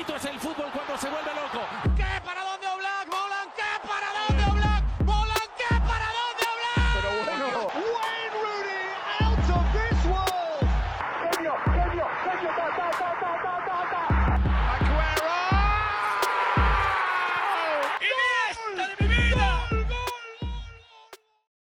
bonito es el fútbol cuando se vuelve loco. ¿Qué? ¿Para dónde Oblak? ¿Molan? ¿Qué? ¿Para dónde Oblak? ¿Molan? ¿Qué? ¿Para dónde Oblak? Pero bueno. Wayne Rooney out of this world. Genio, genio, genio, ta, ta, ta, ta, ta, ta, ta. Aguero. ¡Iniesta de mi vida!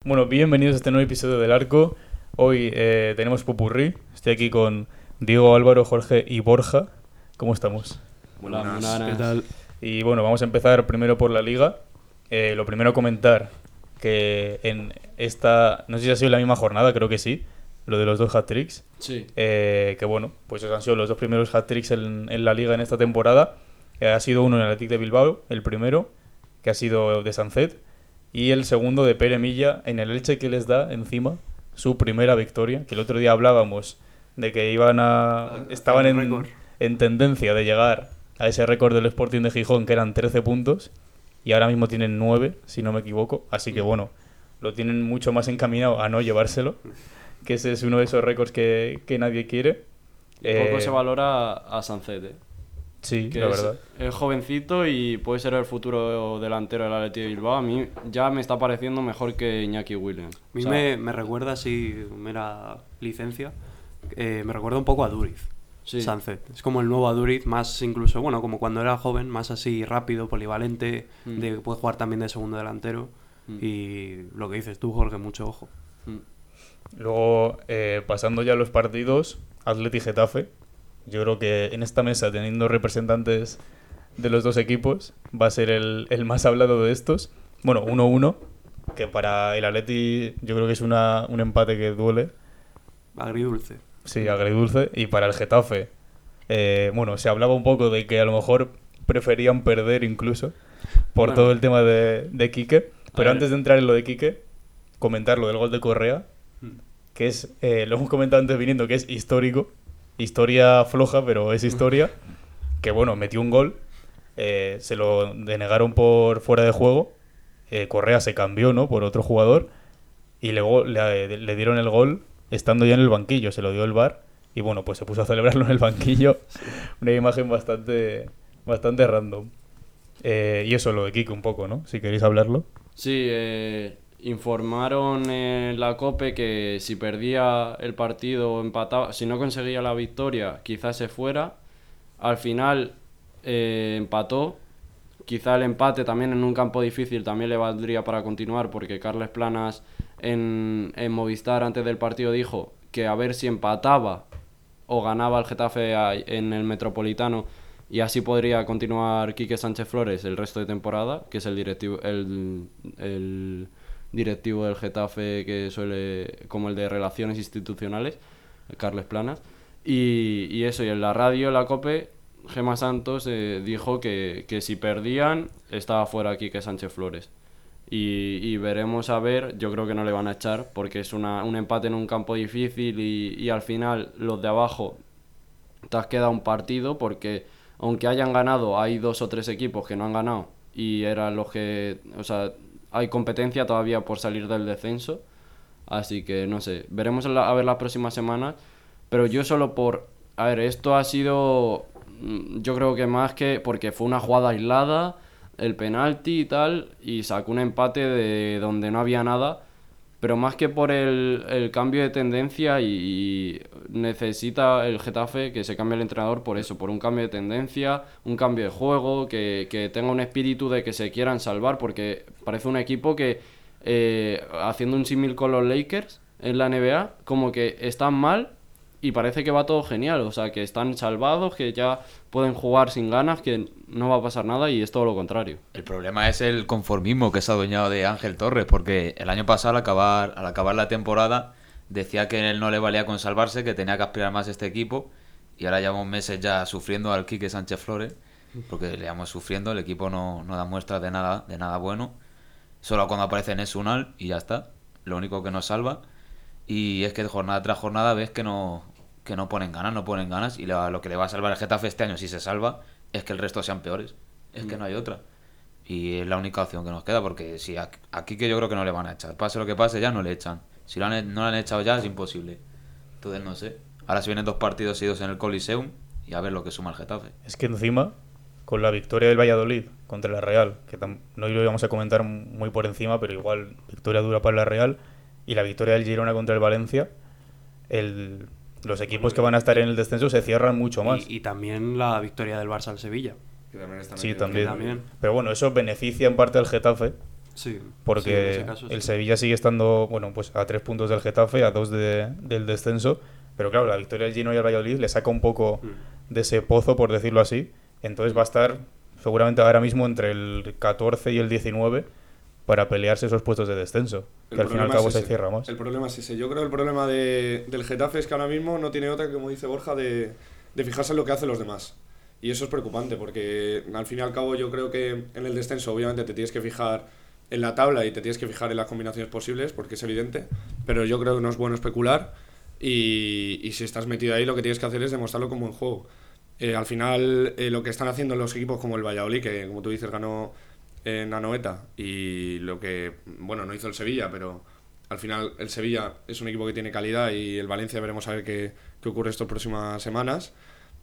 Bueno, bienvenidos a este nuevo episodio del Arco. Hoy eh, tenemos Popurrí. Estoy aquí con Diego, Álvaro, Jorge y Borja. ¿Cómo estamos? Buenas, ¿Qué tal? Y bueno, vamos a empezar primero por la liga. Eh, lo primero comentar que en esta, no sé si ha sido la misma jornada, creo que sí, lo de los dos hat-tricks. Sí. Eh, que bueno, pues esos han sido los dos primeros hat-tricks en, en la liga en esta temporada. Eh, ha sido uno en el Athletic de Bilbao, el primero, que ha sido de Sancet, y el segundo de Pere Milla en el Elche que les da encima su primera victoria, que el otro día hablábamos de que iban a estaban en, en tendencia de llegar a ese récord del Sporting de Gijón que eran 13 puntos y ahora mismo tienen 9, si no me equivoco, así que bueno, lo tienen mucho más encaminado a no llevárselo, que ese es uno de esos récords que, que nadie quiere. Poco Eh, se valora a Sancet, ¿eh? Sí, que la es, verdad. es jovencito y puede ser el futuro delantero del Athletic de Bilbao. A mí ya me está pareciendo mejor que Iñaki Williams. A mí O sea, me, me recuerda, si mera licencia, eh, me recuerda un poco a Duriz. Sí. Sunset. Es como el nuevo Aduriz, más incluso, bueno, como cuando era joven, más así rápido, polivalente, Mm. de, puede jugar también de segundo delantero. Mm. Y lo que dices tú, Jorge, mucho ojo. mm, Luego, eh, pasando ya a los partidos, Atleti Getafe. Yo creo que en esta mesa, teniendo representantes de los dos equipos, va a ser el, el más hablado de estos. Bueno, 1-1, que para el Atleti yo creo que es una, un empate que duele. Agridulce. Sí, agridulce. Y para el Getafe, eh, bueno, se hablaba un poco de que a lo mejor preferían perder incluso por Bueno. todo el tema de, de Quique. Pero antes de entrar en lo de Quique, comentar lo del gol de Correa, que es, eh, lo hemos comentado antes viniendo, que es histórico. Historia floja, pero es historia. Que bueno, metió un gol, eh, se lo denegaron por fuera de juego. Correa se cambió, ¿no? Por otro jugador. Y luego le, le dieron el gol estando ya en el banquillo, se lo dio el bar. Y bueno, pues se puso a celebrarlo en el banquillo. Una imagen bastante, bastante random. Eh, y eso lo de Kike un poco, ¿no? Si queréis hablarlo. Sí, eh, informaron en la COPE que si perdía el partido o empataba, si no conseguía la victoria, quizás se fuera. Al final eh, empató. Quizá el empate también en un campo difícil también le valdría para continuar porque Carles Planas en, en Movistar antes del partido dijo que a ver si empataba o ganaba el Getafe en el Metropolitano y así podría continuar Quique Sánchez Flores el resto de temporada, que es el directivo el, el directivo del Getafe que suele como el de relaciones institucionales, Carles Planas. Y, y eso, y en la radio, la COPE, Gema Santos eh, dijo que, que si perdían estaba fuera Quique Sánchez Flores. Y, veremos a ver, yo creo que no le van a echar porque es una, un empate en un campo difícil y, y al final los de abajo te has quedado un partido porque aunque hayan ganado hay dos o tres equipos que no han ganado y eran los que, o sea, hay competencia todavía por salir del descenso. Así que no sé, veremos a ver las próximas semanas. Pero yo solo por... A ver, esto ha sido... mm, Yo creo que más que... Porque fue una jugada aislada, el penalti y tal, y sacó un empate de donde no había nada. Pero más que por el, el cambio de tendencia y, necesita el Getafe que se cambie el entrenador por eso, por un cambio de tendencia, un cambio de juego, que, que tenga un espíritu de que se quieran salvar, porque parece un equipo que, eh, haciendo un símil con los Lakers en la NBA, como que están mal y parece que va todo genial, o sea, que están salvados, que ya pueden jugar sin ganas, que no va a pasar nada y es todo lo contrario. El problema es el conformismo que se ha adueñado de Ángel Torres, porque el año pasado, al acabar, al acabar la temporada, decía que él no le valía con salvarse, que tenía que aspirar más este equipo, y ahora llevamos meses ya sufriendo al Quique Sánchez Flores, porque le llevamos sufriendo, el equipo no, no da muestras de nada, de nada bueno, solo cuando aparece Nesunal y ya está, lo único que nos salva, y es que jornada tras jornada ves que no, que no ponen ganas, no ponen ganas, y la- lo que le va a salvar el Getafe este año, si se salva, es que el resto sean peores, es que no hay otra. Y es la única opción que nos queda, porque si aquí que yo creo que no le van a echar. Pase lo que pase, ya no le echan. Si lo han e- no lo han echado ya, es imposible. Entonces, no sé. Ahora se vienen dos partidos seguidos en el Coliseum y a ver lo que suma el Getafe. Es que encima, con la victoria del Valladolid contra la Real, que no lo íbamos a comentar muy por encima, pero igual victoria dura para la Real, y la victoria del Girona contra el Valencia, el- los equipos que van a estar en el descenso se cierran mucho más. Y, y también la victoria del Barça al Sevilla. Que también está Sí, también. también. Pero bueno, eso beneficia en parte al Getafe, Sí. sí, en porque ese caso sí. el Sevilla sigue estando, bueno, pues a tres puntos del Getafe, a dos de- del descenso. Pero claro, la victoria del Gino y el Valladolid le saca un poco Mm. de ese pozo, por decirlo así. Entonces va a estar seguramente ahora mismo entre el 14 y el 19 para pelearse esos puestos de descenso. El que al fin y al cabo se cierra más. El problema es ese. Yo creo que el problema de- del Getafe es que ahora mismo no tiene otra como dice Borja, de, de fijarse en lo que hacen los demás. Y eso es preocupante porque al fin y al cabo yo creo que en el descenso obviamente te tienes que fijar en la tabla y te tienes que fijar en las combinaciones posibles porque es evidente, pero yo creo que no es bueno especular y, y si estás metido ahí lo que tienes que hacer es demostrarlo como en juego. Eh, al final eh, lo que están haciendo los equipos como el Valladolid, que como tú dices ganó en Anoeta y lo que, bueno, no hizo el Sevilla, pero al final el Sevilla es un equipo que tiene calidad y el Valencia veremos a ver qué, qué ocurre estas próximas semanas.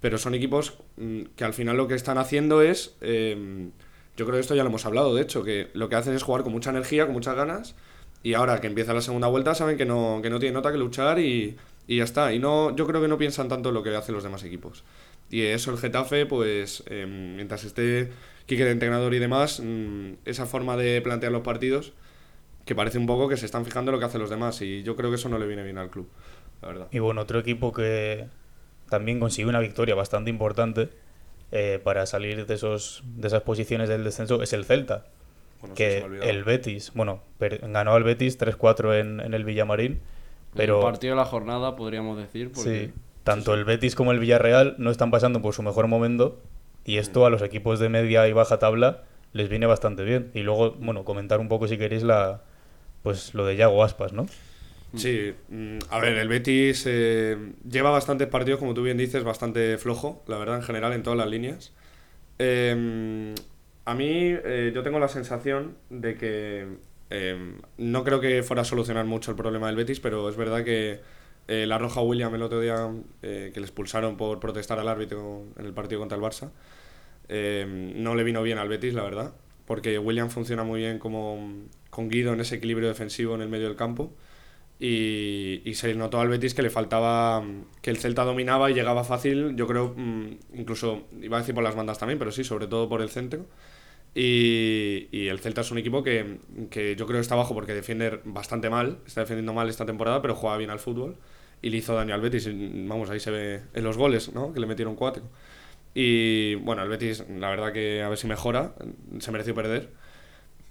Pero son equipos mm, que al final lo que están haciendo es, eh, yo creo que esto ya lo hemos hablado, de hecho, que lo que hacen es jugar con mucha energía, con muchas ganas, y ahora que empieza la segunda vuelta saben que no, que no tienen nota que luchar y, y ya está. Y no, yo creo que no piensan tanto lo que hacen los demás equipos. Y eso el Getafe, pues eh, mientras esté Quique de entrenador y demás, mm, esa forma de plantear los partidos, que parece un poco que se están fijando en lo que hacen los demás, y yo creo que eso no le viene bien al club, la verdad. Y bueno, otro equipo que también consiguió una victoria bastante importante eh, para salir de, esos, de esas posiciones del descenso es el Celta. Bueno, que el Betis, bueno, per- ganó al Betis 3-4 en, en el Villamarín, pero El partido de la jornada, podríamos decir. Porque... sí, tanto el Betis como el Villarreal no están pasando por su mejor momento y esto a los equipos de media y baja tabla les viene bastante bien. Y luego, bueno, comentar un poco si queréis la pues lo de Yago Aspas, ¿no? Sí, mm, a ver, el Betis eh, lleva bastantes partidos, como tú bien dices, bastante flojo, la verdad, en general, en todas las líneas. Eh, a mí, eh, yo tengo la sensación de que eh, no creo que fuera a solucionar mucho el problema del Betis, pero es verdad que eh, la roja William el otro día, eh, que le expulsaron por protestar al árbitro en el partido contra el Barça, eh, no le vino bien al Betis, la verdad, porque William funciona muy bien como con Guido en ese equilibrio defensivo en el medio del campo y, y se notó al Betis que le faltaba que el Celta dominaba y llegaba fácil, yo creo, mm, incluso iba a decir por las bandas también, pero sí, sobre todo por el centro. Y, el Celta es un equipo que, que yo creo está bajo porque defiende bastante mal, está defendiendo mal esta temporada, pero juega bien al fútbol y le hizo daño al Betis. Vamos, ahí se ve en los goles, ¿no? Que le metieron cuatro. Y bueno, el Betis, la verdad que a ver si mejora, se mereció perder.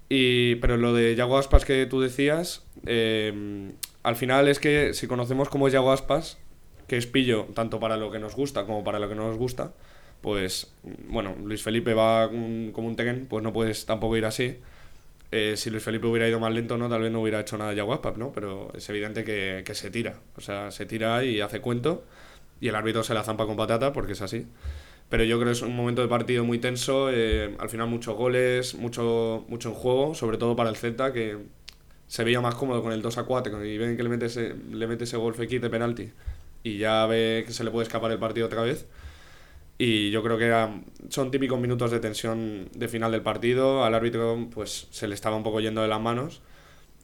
Y, pero lo de Yago Aspas que tú decías, eh, al final es que si conocemos cómo es Yago Aspas, que es pillo tanto para lo que nos gusta como para lo que no nos gusta, pues bueno, Luis Felipe va como un Tekken, pues no puedes tampoco ir así. Eh, si Luis Felipe hubiera ido más lento, no tal vez no hubiera hecho nada Yago Aspas, ¿no? Pero es evidente que, que se tira, o sea, se tira y hace cuento y el árbitro se la zampa con patata porque es así. Pero yo creo que es un momento de partido muy tenso, eh, al final muchos goles, mucho, mucho en juego, sobre todo para el Celta, que se veía más cómodo con el 2 a 4 y ven que le mete ese, le mete ese gol de penalti y ya ve que se le puede escapar el partido otra vez. Y yo creo que son típicos minutos de tensión de final del partido, al árbitro pues se le estaba un poco yendo de las manos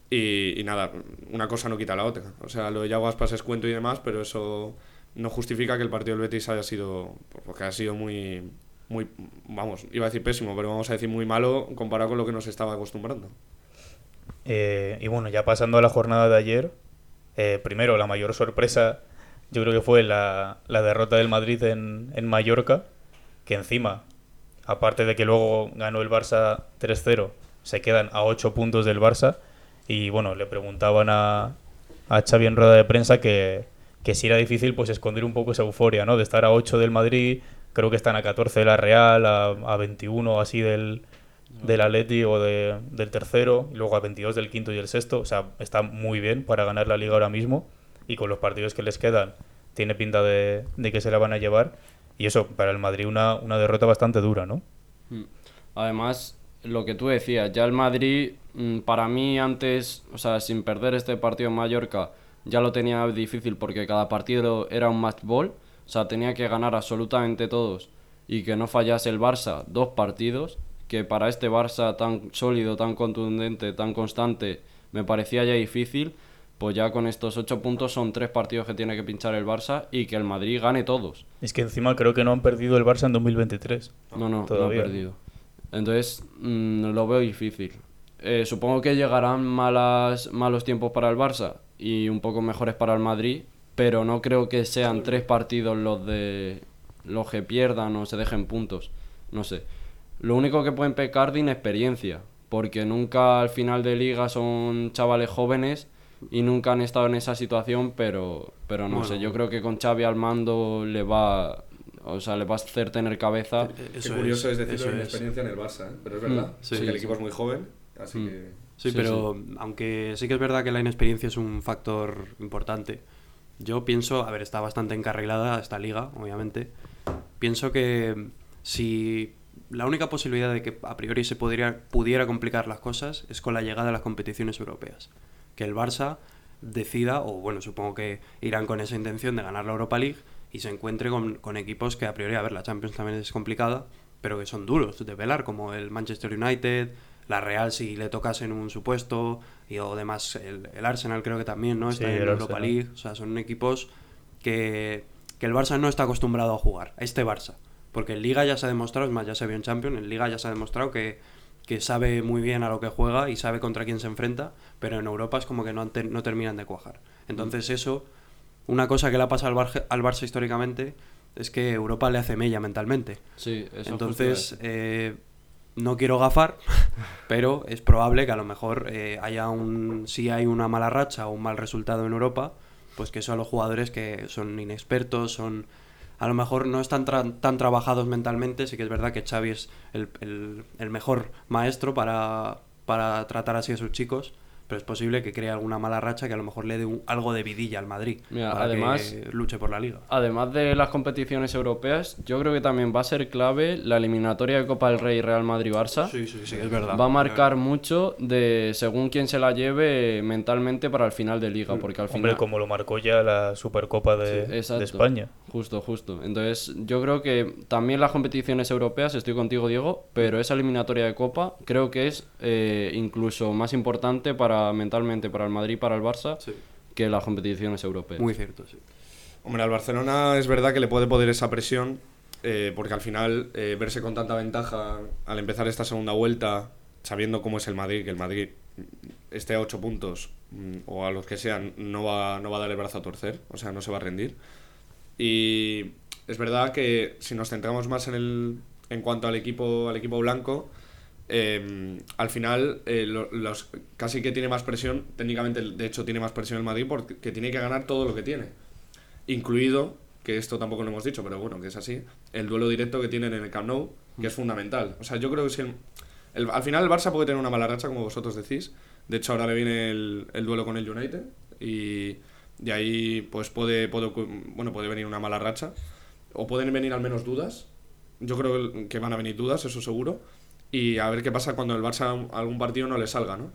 y, y nada, una cosa no quita la otra. O sea, lo de Yago Aspas es cuento y demás, pero eso no justifica que el partido del Betis haya sido, porque ha sido muy, muy, vamos, iba a decir pésimo, pero vamos a decir muy malo comparado con lo que nos estaba acostumbrando. Eh, y bueno, ya pasando a la jornada de ayer, eh, primero la mayor sorpresa yo creo que fue la, la derrota del Madrid en, en Mallorca, que encima, aparte de que luego ganó el Barça 3-0, se quedan a 8 puntos del Barça. Y bueno, le preguntaban a, a Xavi en rueda de prensa que, que si era difícil pues esconder un poco esa euforia, ¿no? De estar a 8 del Madrid, creo que están a 14 de la Real, a, a 21 o así del, del Atleti o de- del tercero, y luego a 22 del quinto y el sexto. O sea, está muy bien para ganar la liga ahora mismo. Y con los partidos que les quedan, tiene pinta de, de que se la van a llevar. Y eso, para el Madrid, una, una derrota bastante dura, ¿no? Mm. Además, lo que tú decías, ya el Madrid, mm, para mí antes, o sea, sin perder este partido en Mallorca, ya lo tenía difícil porque cada partido era un match ball. O sea, tenía que ganar absolutamente todos y que no fallase el Barça dos partidos, que para este Barça tan sólido, tan contundente, tan constante, me parecía ya difícil. Pues ya con estos ocho puntos son tres partidos que tiene que pinchar el Barça y que el Madrid gane todos. Es que encima creo que no han perdido el Barça en 2023. No, no, Todavía. no ha perdido. Entonces, mm, lo veo difícil. Eh, supongo que llegarán malas, malos tiempos para el Barça y un poco mejores para el Madrid, pero no creo que sean tres partidos los de los que pierdan o se dejen puntos. No sé. Lo único que pueden pecar de inexperiencia, porque nunca al final de liga son chavales jóvenes y nunca han estado en esa situación, pero, pero no Bueno. sé. Yo creo que con Xavi al mando le va, o sea, le va a hacer tener cabeza. Qué Eso curioso es, eso decirlo en es. experiencia en el Barça, ¿eh? pero es verdad. Mm, sí, porque el sí. equipo es muy joven, así Mm. que. Sí, Sí, pero aunque sí que es verdad que la inexperiencia es un factor importante, yo pienso, a ver, está bastante encarrilada esta liga, obviamente. Pienso que si la única posibilidad de que a priori se podría, pudiera complicar las cosas es con la llegada de las competiciones europeas. Que el Barça decida, o bueno, supongo que irán con esa intención de ganar la Europa League y se encuentre con, con equipos que a priori, a ver, la Champions también es complicada, pero que son duros de velar, como el Manchester United, la Real si le tocase en un supuesto, y o demás, el, el Arsenal creo que también, ¿no? Está Sí, en el Europa Arsenal. League, o sea, son equipos que, que el Barça no está acostumbrado a jugar, este Barça. Porque en Liga ya se ha demostrado, es más, ya se vio en Champions, en Liga ya se ha demostrado que, que sabe muy bien a lo que juega y sabe contra quién se enfrenta, pero en Europa es como que no, no terminan de cuajar. Entonces eso, una cosa que le ha pasado al, Barge- al Barça históricamente es que Europa le hace mella mentalmente. Sí, eso Entonces, eh, no quiero gafar, pero es probable que a lo mejor eh, haya un. Si hay una mala racha o un mal resultado en Europa, pues que eso a los jugadores que son inexpertos, son. A lo mejor no están tra- tan trabajados mentalmente. Sí que es verdad que Xavi es el, el- mejor maestro para, para tratar así a sus chicos. Pero es posible que cree alguna mala racha que a lo mejor le dé un- algo de vidilla al Madrid. Mira, para además- que luche por la liga. Además de las competiciones europeas, yo creo que también va a ser clave la eliminatoria de Copa del Rey Real Madrid-Barça. Sí, sí, sí, es verdad. Va a marcar mucho de según quién se la lleve mentalmente para el final de liga, porque al final... Hombre, como lo marcó ya la Supercopa de. España. Justo, justo. Entonces, yo creo que también las competiciones europeas, estoy contigo, Diego, pero esa eliminatoria de Copa creo que es eh, incluso más importante para mentalmente para el Madrid y para el Barça Sí. que las competiciones europeas. Muy cierto, sí. Hombre, al Barcelona es verdad que le puede poder esa presión, eh, porque al final eh, verse con tanta ventaja al empezar esta segunda vuelta, sabiendo cómo es el Madrid, que el Madrid esté a 8 puntos mm, o a los que sean, no va, no va a dar el brazo a torcer, o sea, no se va a rendir. Y es verdad que si nos centramos más en, el, en cuanto al equipo, al equipo blanco, eh, al final eh, lo- los, casi que tiene más presión, técnicamente de hecho tiene más presión el Madrid porque tiene que ganar todo lo que tiene incluido, que esto tampoco lo hemos dicho, pero bueno, que es así, el duelo directo que tienen en el Camp Nou, que es fundamental. O sea, yo creo que si al final el Barça puede tener una mala racha, como vosotros decís. De hecho, ahora le viene el, el duelo con el United y de ahí pues puede, puede, bueno, puede venir una mala racha. O pueden venir al menos dudas. Yo creo que van a venir dudas, eso seguro. Y a ver qué pasa cuando el Barça algún partido no le salga, ¿no?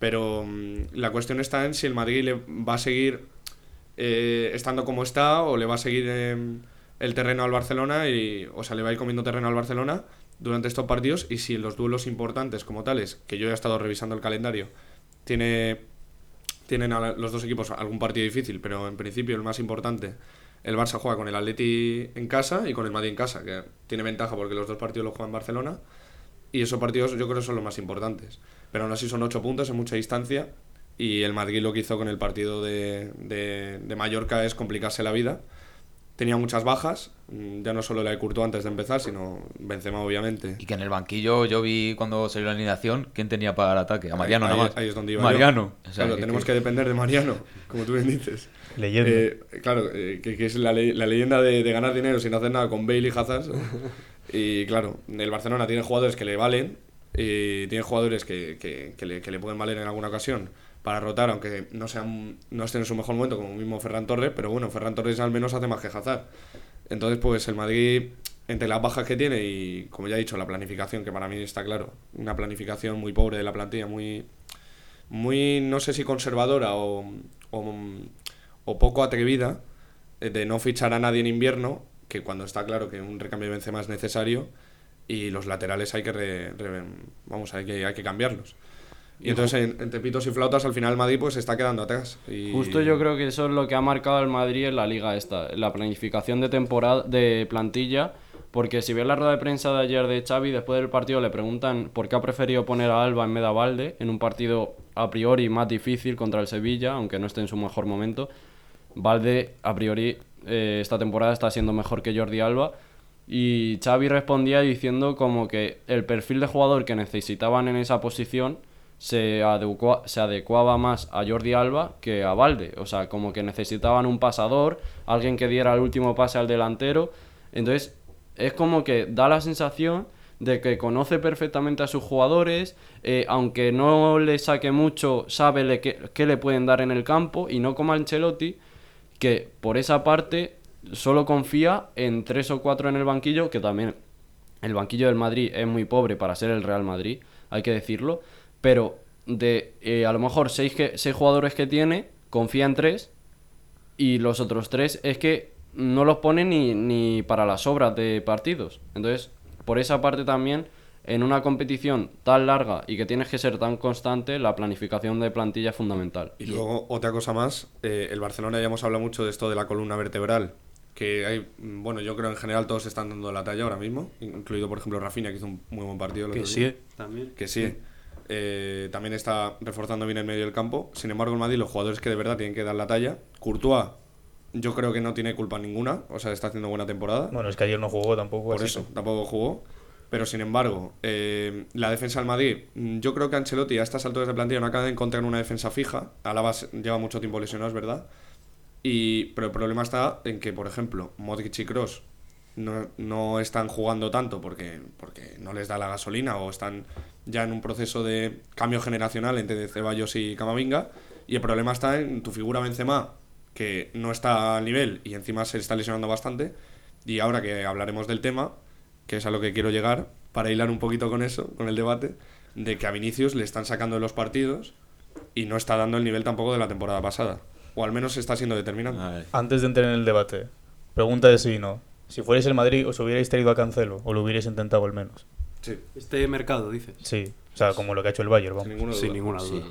Pero mm, la cuestión está en si el Madrid le va a seguir eh, estando como está o le va a seguir eh, el terreno al Barcelona y o sea le va a ir comiendo terreno al Barcelona durante estos partidos y si en los duelos importantes como tales que yo he estado revisando el calendario tiene tienen a los dos equipos algún partido difícil pero en principio el más importante el Barça juega con el Atleti en casa y con el Madrid en casa que tiene ventaja porque los dos partidos los juega en Barcelona y esos partidos yo creo que son los más importantes pero aún así son ocho puntos en mucha distancia y el Madrid lo que hizo con el partido de, de, de Mallorca es complicarse la vida. Tenía muchas bajas, mm, ya no solo la de Courtois antes de empezar, sino Benzema obviamente. Y que en el banquillo yo vi cuando salió la alineación, ¿quién tenía para el ataque? A Mariano ahí, nada más. ahí es donde iba Mariano. yo. O sea, claro, tenemos que... depender de Mariano, como tú bien dices. Leyenda. Eh, claro, eh, que, que es la, ley- la leyenda de, de ganar dinero sin hacer nada con Bale y Hazard. y claro, el Barcelona tiene jugadores que le valen, y tiene jugadores que, que- que le, pueden valer en alguna ocasión para rotar, aunque no sean no estén en su mejor momento, como mismo Ferran Torres, pero bueno, Ferran Torres al menos hace más que Hazard. Entonces, pues el Madrid, entre las bajas que tiene y, como ya he dicho, la planificación, que para mí está claro, una planificación muy pobre de la plantilla, muy, muy no sé si conservadora o, o, o poco atrevida, eh, de no fichar a nadie en invierno, que cuando está claro que un recambio de Benzema es necesario y los laterales hay que re- re- vamos hay que hay que cambiarlos. Y entonces en- entre pitos y flautas al final el Madrid pues se está quedando atrás. Y... Justo yo creo que eso es lo que ha marcado al Madrid en la liga esta, la planificación de temporada de plantilla, porque si ves la rueda de prensa de ayer de Xavi, después del partido le preguntan por qué ha preferido poner a Alba en vez de a Valde en un partido a priori más difícil contra el Sevilla, aunque no esté en su mejor momento. Valde a priori eh, esta temporada está siendo mejor que Jordi Alba y Xavi respondía diciendo como que el perfil de jugador que necesitaban en esa posición se, se adecuaba más a Jordi Alba que a Valde. O sea, como que necesitaban un pasador, alguien que diera el último pase al delantero. Entonces, es como que da la sensación de que conoce perfectamente a sus jugadores, eh, aunque no le saque mucho, sabe qué, qué le pueden dar en el campo, y no como Ancelotti, que por esa parte solo confía en tres o cuatro en el banquillo, que también el banquillo del Madrid es muy pobre para ser el Real Madrid, hay que decirlo, pero de eh, a lo mejor seis, que, seis jugadores que tiene, confía en tres, y los otros tres es que no los pone ni, ni para las obras de partidos. Entonces, por esa parte también, en una competición tan larga y que tienes que ser tan constante, la planificación de plantilla es fundamental. Y luego, otra cosa más, eh, el Barcelona ya hemos hablado mucho de esto de la columna vertebral, que hay, mm, bueno, yo creo en general todos están dando la talla ahora mismo, incluido por ejemplo Rafinha, que hizo un muy buen partido. el Que otro sí, día. también. Que sí. Eh, también está reforzando bien el medio del campo. Sin embargo, el Madrid, los jugadores que de verdad tienen que dar la talla. Courtois, yo creo que no tiene culpa ninguna, o sea, está haciendo buena temporada. Bueno, es que ayer no jugó tampoco. Por así eso, que- tampoco jugó. Pero sin embargo, eh, la defensa del Madrid, mm, yo creo que Ancelotti a estas alturas de plantilla no acaba de encontrar una defensa fija. Alaba lleva mucho tiempo lesionado, es verdad. Y, pero el problema está en que, por ejemplo, Modric y Kroos no, no están jugando tanto porque, porque no les da la gasolina o están ya en un proceso de cambio generacional entre Ceballos y Camavinga. Y el problema está en tu figura Benzema, que no está al nivel y encima se está lesionando bastante. Y ahora que hablaremos del tema, que es a lo que quiero llegar, para hilar un poquito con eso, con el debate, de que a Vinicius le están sacando de los partidos y no está dando el nivel tampoco de la temporada pasada. O al menos está siendo determinante. Antes de entrar en el debate, pregunta de sí y no. Si fuerais el Madrid, ¿os hubierais traído a Cancelo? ¿O lo hubierais intentado al menos? Sí, Este mercado, dices. Sí. O sea, como lo que ha hecho el Bayern, sin vamos. ninguna duda. Sin ninguna Sí, duda.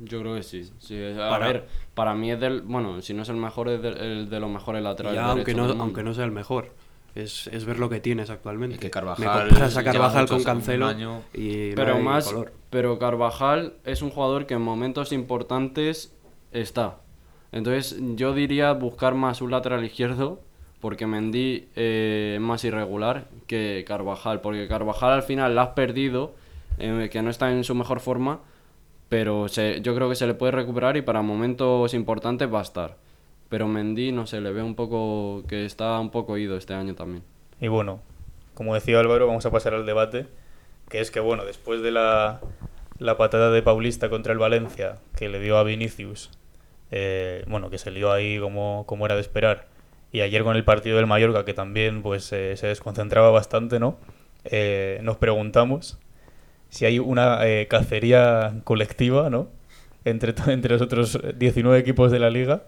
yo creo que sí. sí. A Para- ver, para mí es del. Bueno, si no es el mejor, es del- el de los mejores laterales. Ya, aunque no, aunque no sea el mejor. Es, es ver lo que tienes actualmente. Es que Me Carvajal comparas a lleva Carvajal con Cancelo año. y no Pero hay más. color. Pero Carvajal es un jugador que en momentos importantes está. Entonces yo diría buscar más un lateral izquierdo. Porque Mendy eh, es más irregular que Carvajal. Porque Carvajal al final la has perdido. eh, que no está en su mejor forma. Pero se- yo creo que se le puede recuperar y para momentos importantes va a estar. Pero Mendy, no sé, le ve un poco que está un poco ido este año también. Y bueno, como decía Álvaro, vamos a pasar al debate. Que es que, bueno, después de la, la patada de Paulista contra el Valencia, que le dio a Vinicius, eh, bueno, que se lió ahí como, como era de esperar. Y ayer con el partido del Mallorca, que también pues eh, se desconcentraba bastante, ¿no? Eh, nos preguntamos si hay una eh, cacería colectiva, ¿no? Entre, entre los otros 19 equipos de la liga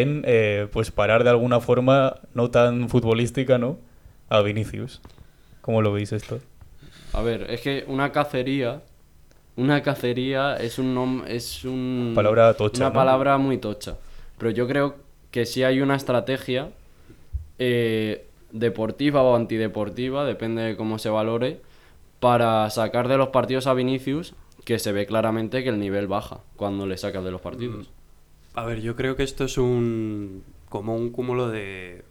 en eh, pues parar de alguna forma no tan futbolística, ¿no? A Vinicius. ¿Cómo lo veis esto? A ver, es que una cacería. Una cacería es un nom- es un Palabra tocha, Una ¿no? palabra muy tocha. Pero yo creo que sí hay una estrategia eh, deportiva o antideportiva, depende de cómo se valore, para sacar de los partidos a Vinicius, que se ve claramente que el nivel baja cuando le sacas de los partidos. A ver, yo creo que esto es un. como un cúmulo de.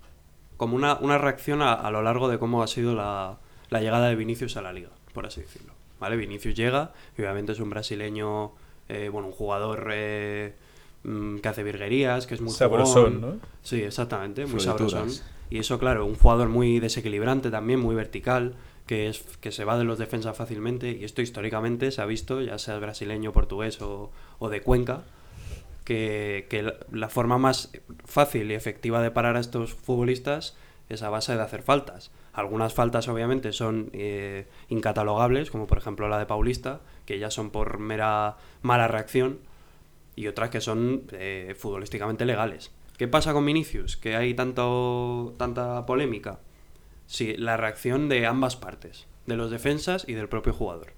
como una, una reacción a, a lo largo de cómo ha sido la, la llegada de Vinicius a la liga, por así decirlo. ¿Vale? Vinicius llega, y obviamente es un brasileño, eh, bueno, un jugador eh, mm, que hace virguerías, que es muy Sabrosón, jugón. ¿no? Sí, exactamente, muy Florituras. sabrosón. Y eso, claro, un jugador muy desequilibrante también, muy vertical, que es que se va de los defensas fácilmente. Y esto históricamente se ha visto, ya sea brasileño, portugués o, o de Cuenca, que, la- forma más fácil y efectiva de parar a estos futbolistas es a base de hacer faltas. Algunas faltas obviamente son eh, incatalogables, como por ejemplo la de Paulista, que ya son por mera mala reacción, y otras que son eh, futbolísticamente legales. ¿Qué pasa con Vinicius? Que hay tanto, tanta polémica. Sí, la reacción de ambas partes, de los defensas y del propio jugador.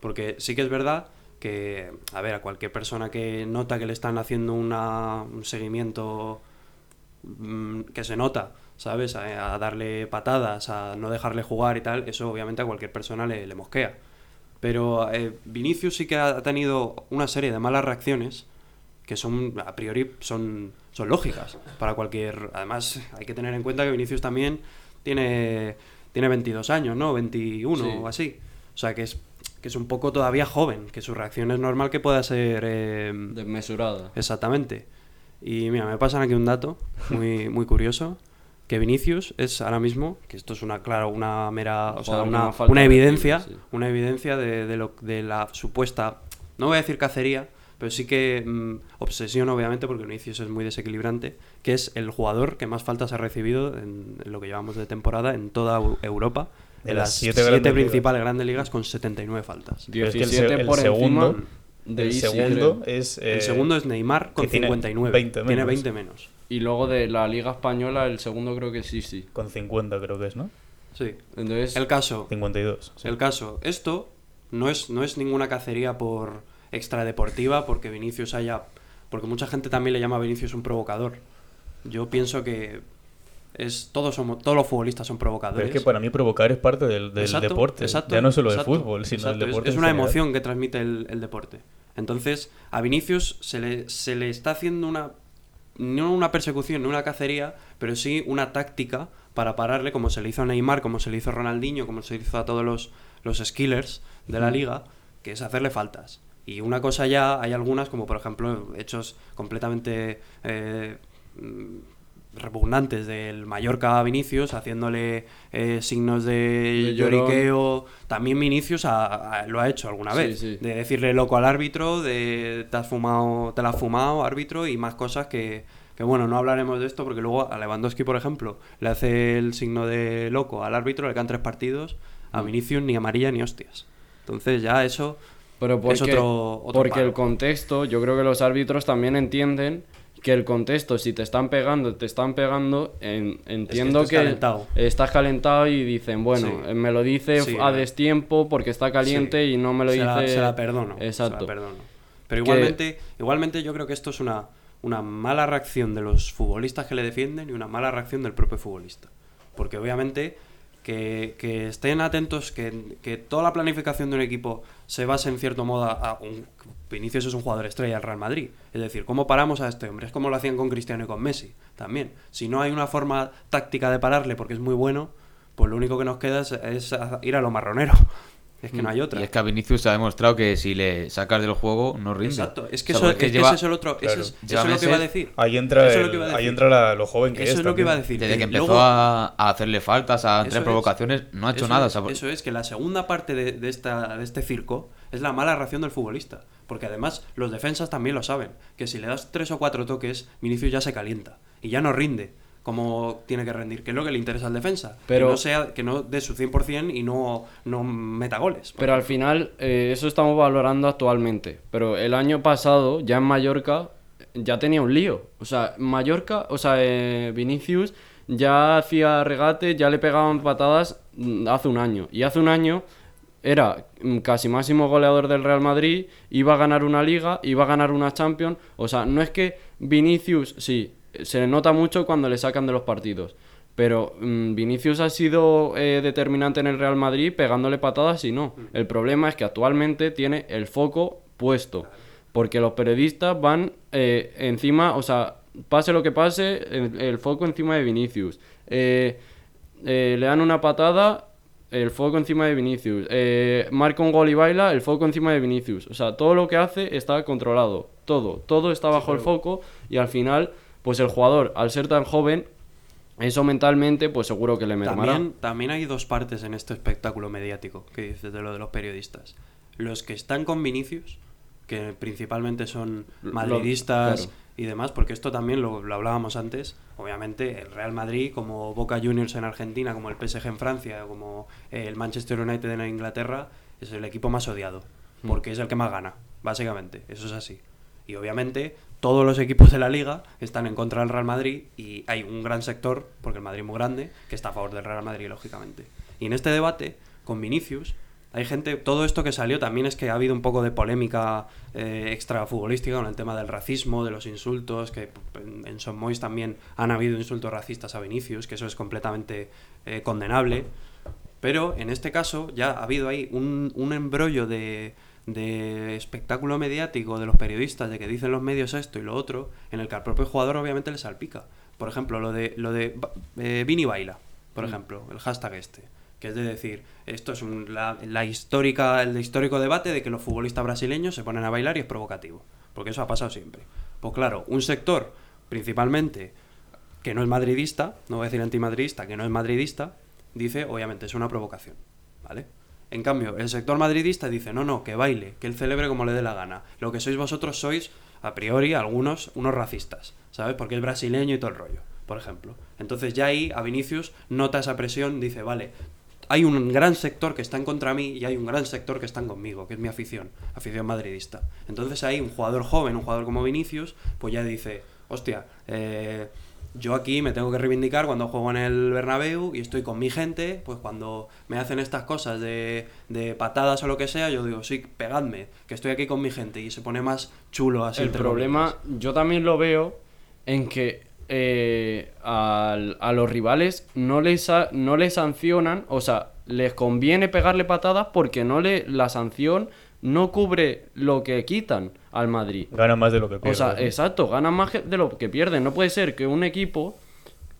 Porque sí que es verdad que, a ver, a cualquier persona que nota que le están haciendo una, un seguimiento mm, que se nota, ¿sabes? A, a darle patadas, a no dejarle jugar y tal, eso obviamente a cualquier persona le, le mosquea. Pero eh, Vinicius sí que ha tenido una serie de malas reacciones que son, a priori, son, son lógicas para cualquier... Además, hay que tener en cuenta que Vinicius también tiene, tiene 22 años, ¿no? 21 Sí. o así. O sea, que es, que es un poco todavía joven, que su reacción es normal que pueda ser... eh, Desmesurada. Exactamente. Y mira, me pasan aquí un dato muy, muy curioso. Que Vinicius es ahora mismo, que esto es una, claro, una mera, o sea, una, una evidencia, sí. una evidencia de, de lo, de la supuesta, no voy a decir cacería, pero sí que mm, obsesión, obviamente, porque Vinicius es muy desequilibrante, que es el jugador que más faltas ha recibido en, en lo que llevamos de temporada en toda Eu- Europa, De en las las siete siete, grandes principales grandes ligas con 79 faltas. Pero es que el 17 se- el por segundo- encima de el segundo es. el eh, segundo es Neymar con tiene 59, 20 tiene menos. 20 menos. Y luego de la Liga Española, el segundo creo que sí, sí. Con 50, creo que es, ¿no? Sí. Entonces, El caso, 52. sí. El caso, esto no es, no es ninguna cacería por extradeportiva, porque Vinicius haya. Porque mucha gente también le llama a Vinicius un provocador. Yo pienso que es todos somos todos los futbolistas son Pero provocadores. es que para mí provocar es parte del, del Exacto, deporte. exacto, ya no solo exacto, fútbol, sino Es- deporte. Es, una general. emoción que transmite el, el deporte. Entonces, a Vinicius se le, se le está haciendo una. No una persecución, no una cacería, pero sí una táctica para pararle, como se le hizo a Neymar, como se le hizo a Ronaldinho, como se le hizo a todos los, los skillers de la liga, que es hacerle faltas. Y una cosa ya, hay algunas, como por ejemplo, hechos completamente eh, repugnantes del Mallorca a Vinicius, haciéndole eh, signos de lloriqueo. También Vinicius lo ha hecho alguna vez. sí. De decirle loco al árbitro, de te has fumado, te la has fumado, árbitro, y más cosas que, que, bueno, no hablaremos de esto porque luego a Lewandowski, por ejemplo, le hace el signo de loco al árbitro, le quedan tres partidos, a Mm. Vinicius ni amarilla ni hostias. Entonces ya eso pero porque, es otro, otro porque el contexto, yo creo que los árbitros también entienden que el contexto, si te están pegando, te están pegando, en- entiendo que, calentado. estás calentado y dicen, bueno, Sí. eh, me lo dice Sí, a destiempo porque está caliente Sí. y no me lo se dice... La, se la perdono. se la Exacto. perdono. Pero Que- igualmente, igualmente yo creo que esto es una, una mala reacción de los futbolistas que le defienden y una mala reacción del propio futbolista. Porque obviamente que, estén atentos, que, que toda la planificación de un equipo se base en cierto modo a, a un... Vinicius es un jugador estrella del Real Madrid. Es decir, ¿cómo paramos a este hombre? Es como lo hacían con Cristiano y con Messi también. Si no hay una forma táctica de pararle porque es muy bueno, pues lo único que nos queda es, es ir a lo marronero. Es que no hay otra. Y es que a Vinicius se ha demostrado que si le sacas del juego no rinde. Exacto, es que, O sea, eso, es que lleva- ese es el otro. claro, ese es, eso es lo que iba a decir. Ahí entra, Eso es el- ahí entra la- lo joven que Eso es. es lo que iba a decir. Desde que empezó luego- a, a hacerle faltas, a Eso hacer es. provocaciones, no ha hecho Eso nada. es, o sea, eso es que la segunda parte de, de esta, de este circo es la mala reacción del futbolista. Porque además los defensas también lo saben. Que si le das tres o cuatro toques, Vinicius ya se calienta. Y ya no rinde como tiene que rendir. Que es lo que le interesa al defensa. Pero- que no sea que no dé su 100% y no, no meta goles. Pero al final, eh, eso estamos valorando actualmente. Pero el año pasado, ya en Mallorca, ya tenía un lío. O sea, Mallorca, o sea, eh, Vinicius ya hacía regate, ya le pegaban patadas mm, hace un año. Y hace un año era mm, casi máximo goleador del Real Madrid, iba a ganar una liga, iba a ganar una Champions. O sea, no es que Vinicius, sí, se le nota mucho cuando le sacan de los partidos. Pero mm, Vinicius ha sido eh, determinante en el Real Madrid pegándole patadas y no. El problema es que actualmente tiene el foco puesto. Porque los periodistas van eh, encima, o sea, pase lo que pase, el, el foco encima de Vinicius. Eh, le dan una patada, el foco encima de Vinicius. Marca un gol y baila, el foco encima de Vinicius. O sea, todo lo que hace está controlado. Todo, todo está bajo el foco y al final, pues el jugador, al ser tan joven, eso mentalmente, pues seguro que le mermará. También, también hay dos partes en este espectáculo mediático que dices de lo de los periodistas. Los que están con Vinicius, que principalmente son madridistas claro. y demás, porque esto también lo, lo hablábamos antes. Obviamente, el Real Madrid, como Boca Juniors en Argentina, como el PSG en Francia, como el Manchester United en Inglaterra, es el equipo más odiado, Hmm. porque es el que más gana, básicamente. Eso es así. Y obviamente todos los equipos de la liga están en contra del Real Madrid y hay un gran sector, porque el Madrid es muy grande, que está a favor del Real Madrid, lógicamente. Y en este debate, con Vinicius, hay gente, todo esto que salió también es que ha habido un poco de polémica eh, extra futbolística con el tema del racismo, de los insultos, que en, en Son Mois también han habido insultos racistas a Vinicius, que eso es completamente eh, condenable. Pero en este caso ya ha habido ahí un embrollo de, de espectáculo mediático de los periodistas, de que dicen los medios esto y lo otro, en el que al propio jugador obviamente le salpica. Por ejemplo, lo de, lo de eh, Vini Baila, por ejemplo, el hashtag este que es de decir, esto es un- la, la histórica, el histórico debate de que los futbolistas brasileños se ponen a bailar y es provocativo, porque eso ha pasado siempre. Pues claro, un sector, principalmente, que no es madridista, no voy a decir antimadridista, que no es madridista, dice, obviamente, es una provocación, ¿vale? En cambio, el sector madridista dice, no, no, que baile, que él celebre como le dé la gana. Lo que sois vosotros sois, a priori, algunos, unos racistas, ¿sabes? Porque es brasileño y todo el rollo, por ejemplo. Entonces ya ahí a Vinicius nota esa presión, dice, vale, hay un gran sector que está en contra mí y hay un gran sector que están conmigo, que es mi afición, afición madridista. Entonces ahí un jugador joven, un jugador como Vinicius, pues ya dice, hostia, eh, yo aquí me tengo que reivindicar cuando juego en el Bernabéu y estoy con mi gente, pues cuando me hacen estas cosas de, de patadas o lo que sea, yo digo, sí, pegadme, que estoy aquí con mi gente y se pone más chulo así. El problema, yo también lo veo en que eh, a, los rivales no les, no les sancionan, o sea, les conviene pegarle patadas porque no le, la sanción no cubre lo que quitan al Madrid. Gana más de lo que O pierde. sea, exacto, ganan más de lo que pierden. No puede ser que un equipo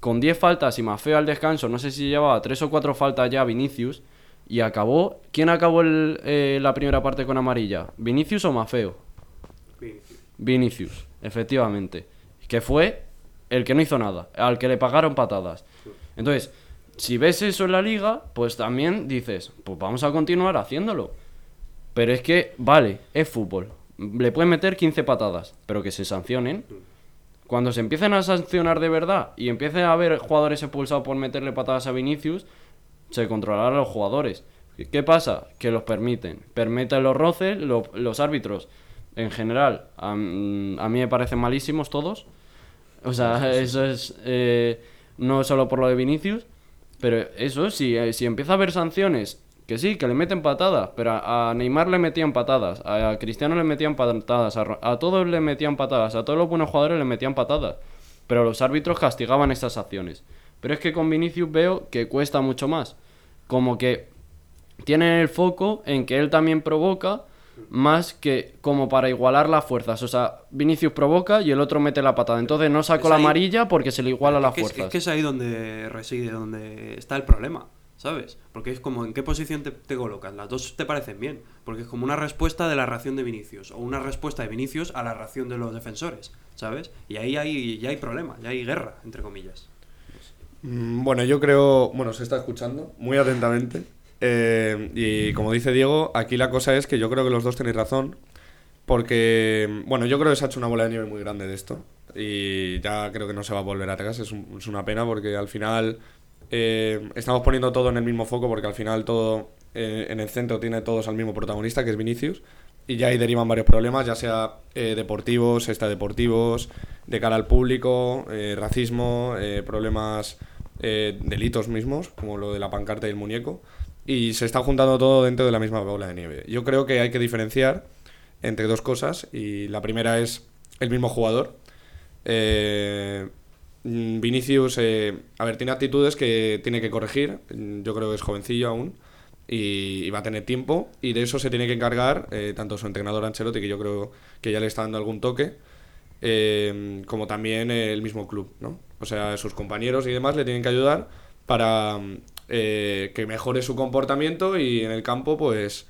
con 10 faltas y más feo al descanso, no sé si llevaba 3 o 4 faltas ya Vinicius, y acabó. ¿Quién acabó el, eh, la primera parte con amarilla? ¿Vinicius o Mafeo? Vinicius. Vinicius, efectivamente. Que fue el que no hizo nada, al que le pagaron patadas. Entonces, si ves eso en la liga, pues también dices, pues vamos a continuar haciéndolo. Pero es que, vale, es fútbol. Le pueden meter 15 patadas, pero que se sancionen. Cuando se empiecen a sancionar de verdad y empiecen a haber jugadores expulsados por meterle patadas a Vinicius, se controlarán a los jugadores. ¿Qué- ¿Qué pasa? Que los permiten. Permiten los roces, lo- los árbitros, en general, a, m- a mí me parecen malísimos todos. O sea, eso es eh, no solo por lo de Vinicius, pero eso, si, eh, si empieza a haber sanciones, que sí, que le meten patadas, pero a, a Neymar le metían patadas, a, Cristiano le metían patadas, a, todos le metían patadas, a todos los buenos jugadores le metían patadas, pero los árbitros castigaban estas acciones. Pero es que con Vinicius veo que cuesta mucho más. Como que tienen el foco en que él también provoca más que como para igualar las fuerzas. O sea, Vinicius provoca y el otro mete la patada. Entonces no saco la amarilla porque se le iguala las es, que es- fuerzas. es que es ahí donde reside, donde está el problema, ¿sabes? Porque es como en qué posición te, colocas. Las dos te parecen bien, porque es como una respuesta de la reacción de Vinicius o una respuesta de Vinicius a la reacción de los defensores, ¿sabes? Y ahí hay, ya hay problema, ya hay guerra, entre comillas. Mm, Bueno, yo creo, bueno, se está escuchando muy atentamente. eh, y como dice Diego, aquí la cosa es que yo creo que los dos tenéis razón. Porque, bueno, yo creo que se ha hecho una bola de nieve muy grande de esto. Y ya creo que no se va a volver atrás. Es, un- es una pena porque al final eh, estamos poniendo todo en el mismo foco. Porque al final todo eh, en el centro tiene todos al mismo protagonista, que es Vinicius. Y ya ahí derivan varios problemas, ya sea eh, deportivos, extradeportivos, de cara al público, eh, racismo, problemas, delitos mismos, como lo de la pancarta y el muñeco. Y se está juntando todo dentro de la misma bola de nieve. Yo creo que hay que diferenciar entre dos cosas. Y la primera es el mismo jugador. Vinicius, eh, a ver, tiene actitudes que tiene que corregir. Mm, Yo creo que es jovencillo aún y, va a tener tiempo. Y de eso se tiene que encargar eh, tanto su entrenador Ancelotti, que yo creo que ya le está dando algún toque, eh, como también el mismo club, ¿no? O sea, sus compañeros y demás le tienen que ayudar para mm, que mejore su comportamiento y en el campo, pues,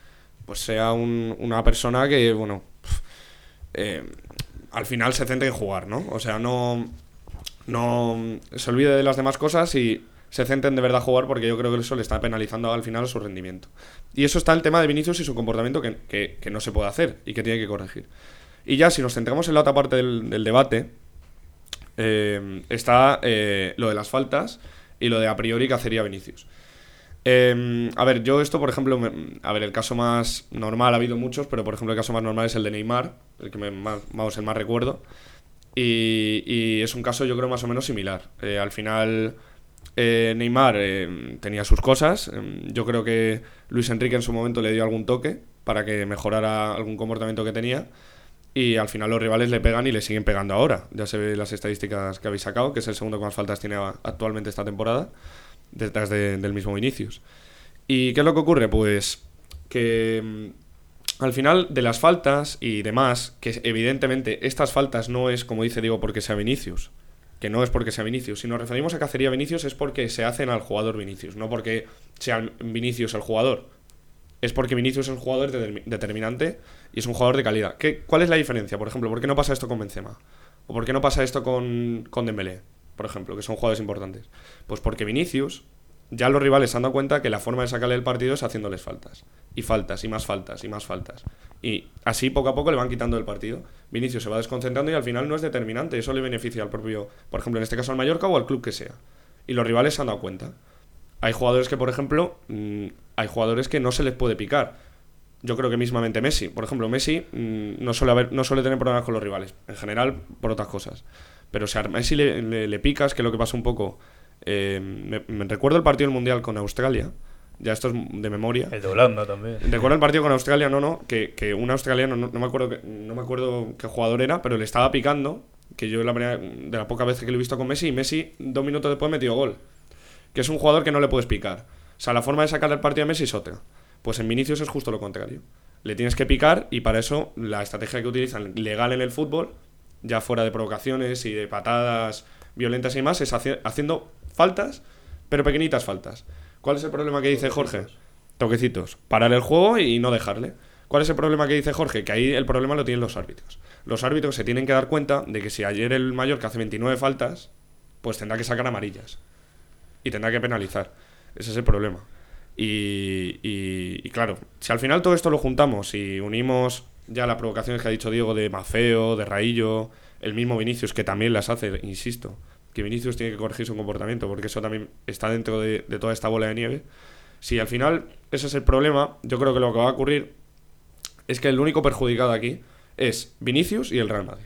pues sea un- una persona que, bueno, al final se centre en jugar, ¿no? O sea, no, no se olvide de las demás cosas y se centren de verdad a jugar porque yo creo que eso le está penalizando al final su rendimiento. Y eso está el tema de Vinicius y su comportamiento que, que- no se puede hacer y que tiene que corregir. Y ya si nos centramos en la otra parte del, debate, eh, está eh, lo de las faltas y lo de a priori que hacería Vinicius. Eh, a ver, yo esto, por ejemplo, a ver, el caso más normal, ha habido muchos, pero por ejemplo el caso más normal es el de Neymar, el que me más, vamos, el más recuerdo. Y, es un caso yo creo más o menos similar. Eh, al final eh, Neymar eh, tenía sus cosas. Yo creo que Luis Enrique en su momento le dio algún toque para que mejorara algún comportamiento que tenía. Y al final los rivales le pegan y le siguen pegando ahora. Ya se ve las estadísticas que habéis sacado, que es el segundo que más faltas tiene actualmente esta temporada, detrás de- del mismo Vinicius. ¿Y qué es lo que ocurre? Pues que mm, al final de las faltas y demás, que evidentemente estas faltas no es, como dice Diego, porque sea Vinicius, que no es porque sea Vinicius. Si nos referimos a cacería Vinicius es porque se hacen al jugador Vinicius, no porque sea Vinicius el jugador. Es porque Vinicius es un jugador determi- determinante y es un jugador de calidad. ¿Qué, ¿Cuál es la diferencia? Por ejemplo, ¿por qué no pasa esto con Benzema? ¿O por qué no pasa esto con, con Dembélé, por ejemplo, que son jugadores importantes? Pues porque Vinicius, ya los rivales se han dado cuenta que la forma de sacarle el partido es haciéndoles faltas. Y faltas, y más faltas, y más faltas. Y así poco a poco le van quitando el partido. Vinicius se va desconcentrando y al final no es determinante. Eso le beneficia al propio, por ejemplo, en este caso al Mallorca o al club que sea. Y los rivales se han dado cuenta. Hay jugadores que, por ejemplo, mm, hay jugadores que no se les puede picar. Yo creo que mismamente Messi. Por ejemplo, Messi mm, no, suele haber, no suele tener problemas con los rivales. En general, por otras cosas. Pero si a Messi le, le- le picas, que es lo que pasa un poco. Eh, me, me recuerdo el partido del Mundial con Australia. Ya esto es de memoria. El de Holanda también. Recuerdo el partido con Australia, no, no, que, que un australiano, no, no me acuerdo que- no me acuerdo qué jugador era, pero le estaba picando, que yo la primera, de la poca vez que lo he visto con Messi, y Messi dos minutos después metió gol. Que es un jugador que no le puedes picar. O sea, la forma de sacar el partido a Messi es otra. Pues en Vinicius es justo lo contrario. Le tienes que picar y para eso la estrategia que utilizan legal en el fútbol, ya fuera de provocaciones y de patadas violentas y más, es haci- haciendo faltas, pero pequeñitas faltas. ¿Cuál es el problema que dice Jorge? Toquecitos. Parar el juego y no dejarle. ¿Cuál es el problema que dice Jorge? Que ahí el problema lo tienen los árbitros. Los árbitros se tienen que dar cuenta de que si ayer el Mallorca hace 29 faltas, pues tendrá que sacar amarillas. Y tendrá que penalizar. Ese es el problema. Y, y- y claro, si al final todo esto lo juntamos y unimos ya las provocaciones que ha dicho Diego de Mafeo, de Raillo, el mismo Vinicius, que también las hace, insisto, que Vinicius tiene que corregir su comportamiento, porque eso también está dentro de, toda esta bola de nieve. Si al final ese es el problema, yo creo que lo que va a ocurrir es que el único perjudicado aquí es Vinicius y el Real Madrid.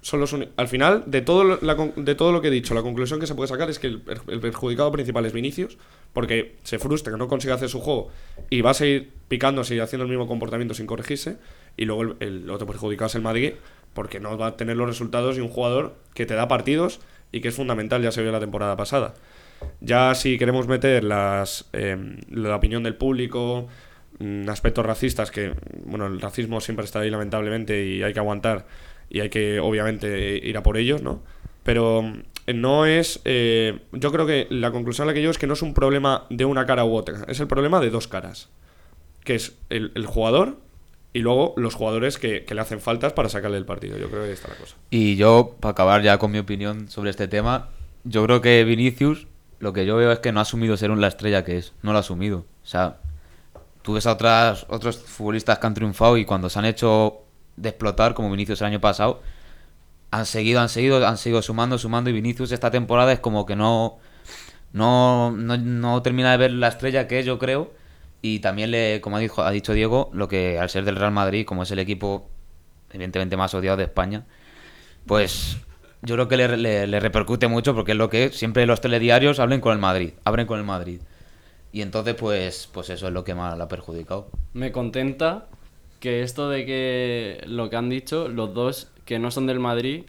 Son los al final, de todo, lo, de todo lo que he dicho, la conclusión que se puede sacar es que el, per- el perjudicado principal es Vinicius, porque se frustra que no consigue hacer su juego y va a seguir picándose y haciendo el mismo comportamiento sin corregirse. Y luego el, el otro perjudicado es el Madrid, porque no va a tener los resultados de un jugador que te da partidos y que es fundamental, ya se vio la temporada pasada. Ya si queremos meter las, em, la opinión del público, mm, aspectos racistas, que bueno, el racismo siempre está ahí lamentablemente y hay que aguantar y hay que obviamente ir a por ellos, ¿no? Pero mm, no es, eh, yo creo que la conclusión a la que yo es que no es un problema de una cara u otra, es el problema de dos caras, que es el jugador y luego los jugadores que, le hacen faltas para sacarle el partido. Yo creo que ahí está la cosa. Y yo, para acabar ya con mi opinión sobre este tema, yo creo que Vinicius, lo que yo veo es que no ha asumido ser un la estrella que es. No lo ha asumido. O sea, tú ves a otras, otros futbolistas que han triunfado y cuando se han hecho de explotar, como Vinicius el año pasado, han seguido, han seguido, han seguido sumando, sumando. Y Vinicius esta temporada es como que no, no, no, no termina de ver la estrella que es, yo creo. Y también, le, como ha dicho, ha dicho Diego, lo que al ser del Real Madrid, como es el equipo evidentemente más odiado de España, pues yo creo que le, repercute mucho porque es lo que siempre los telediarios hablen con el Madrid, abren con el Madrid. Y entonces, pues, pues eso es lo que más la ha perjudicado. Me contenta que esto de que lo que han dicho, los dos que no son del Madrid,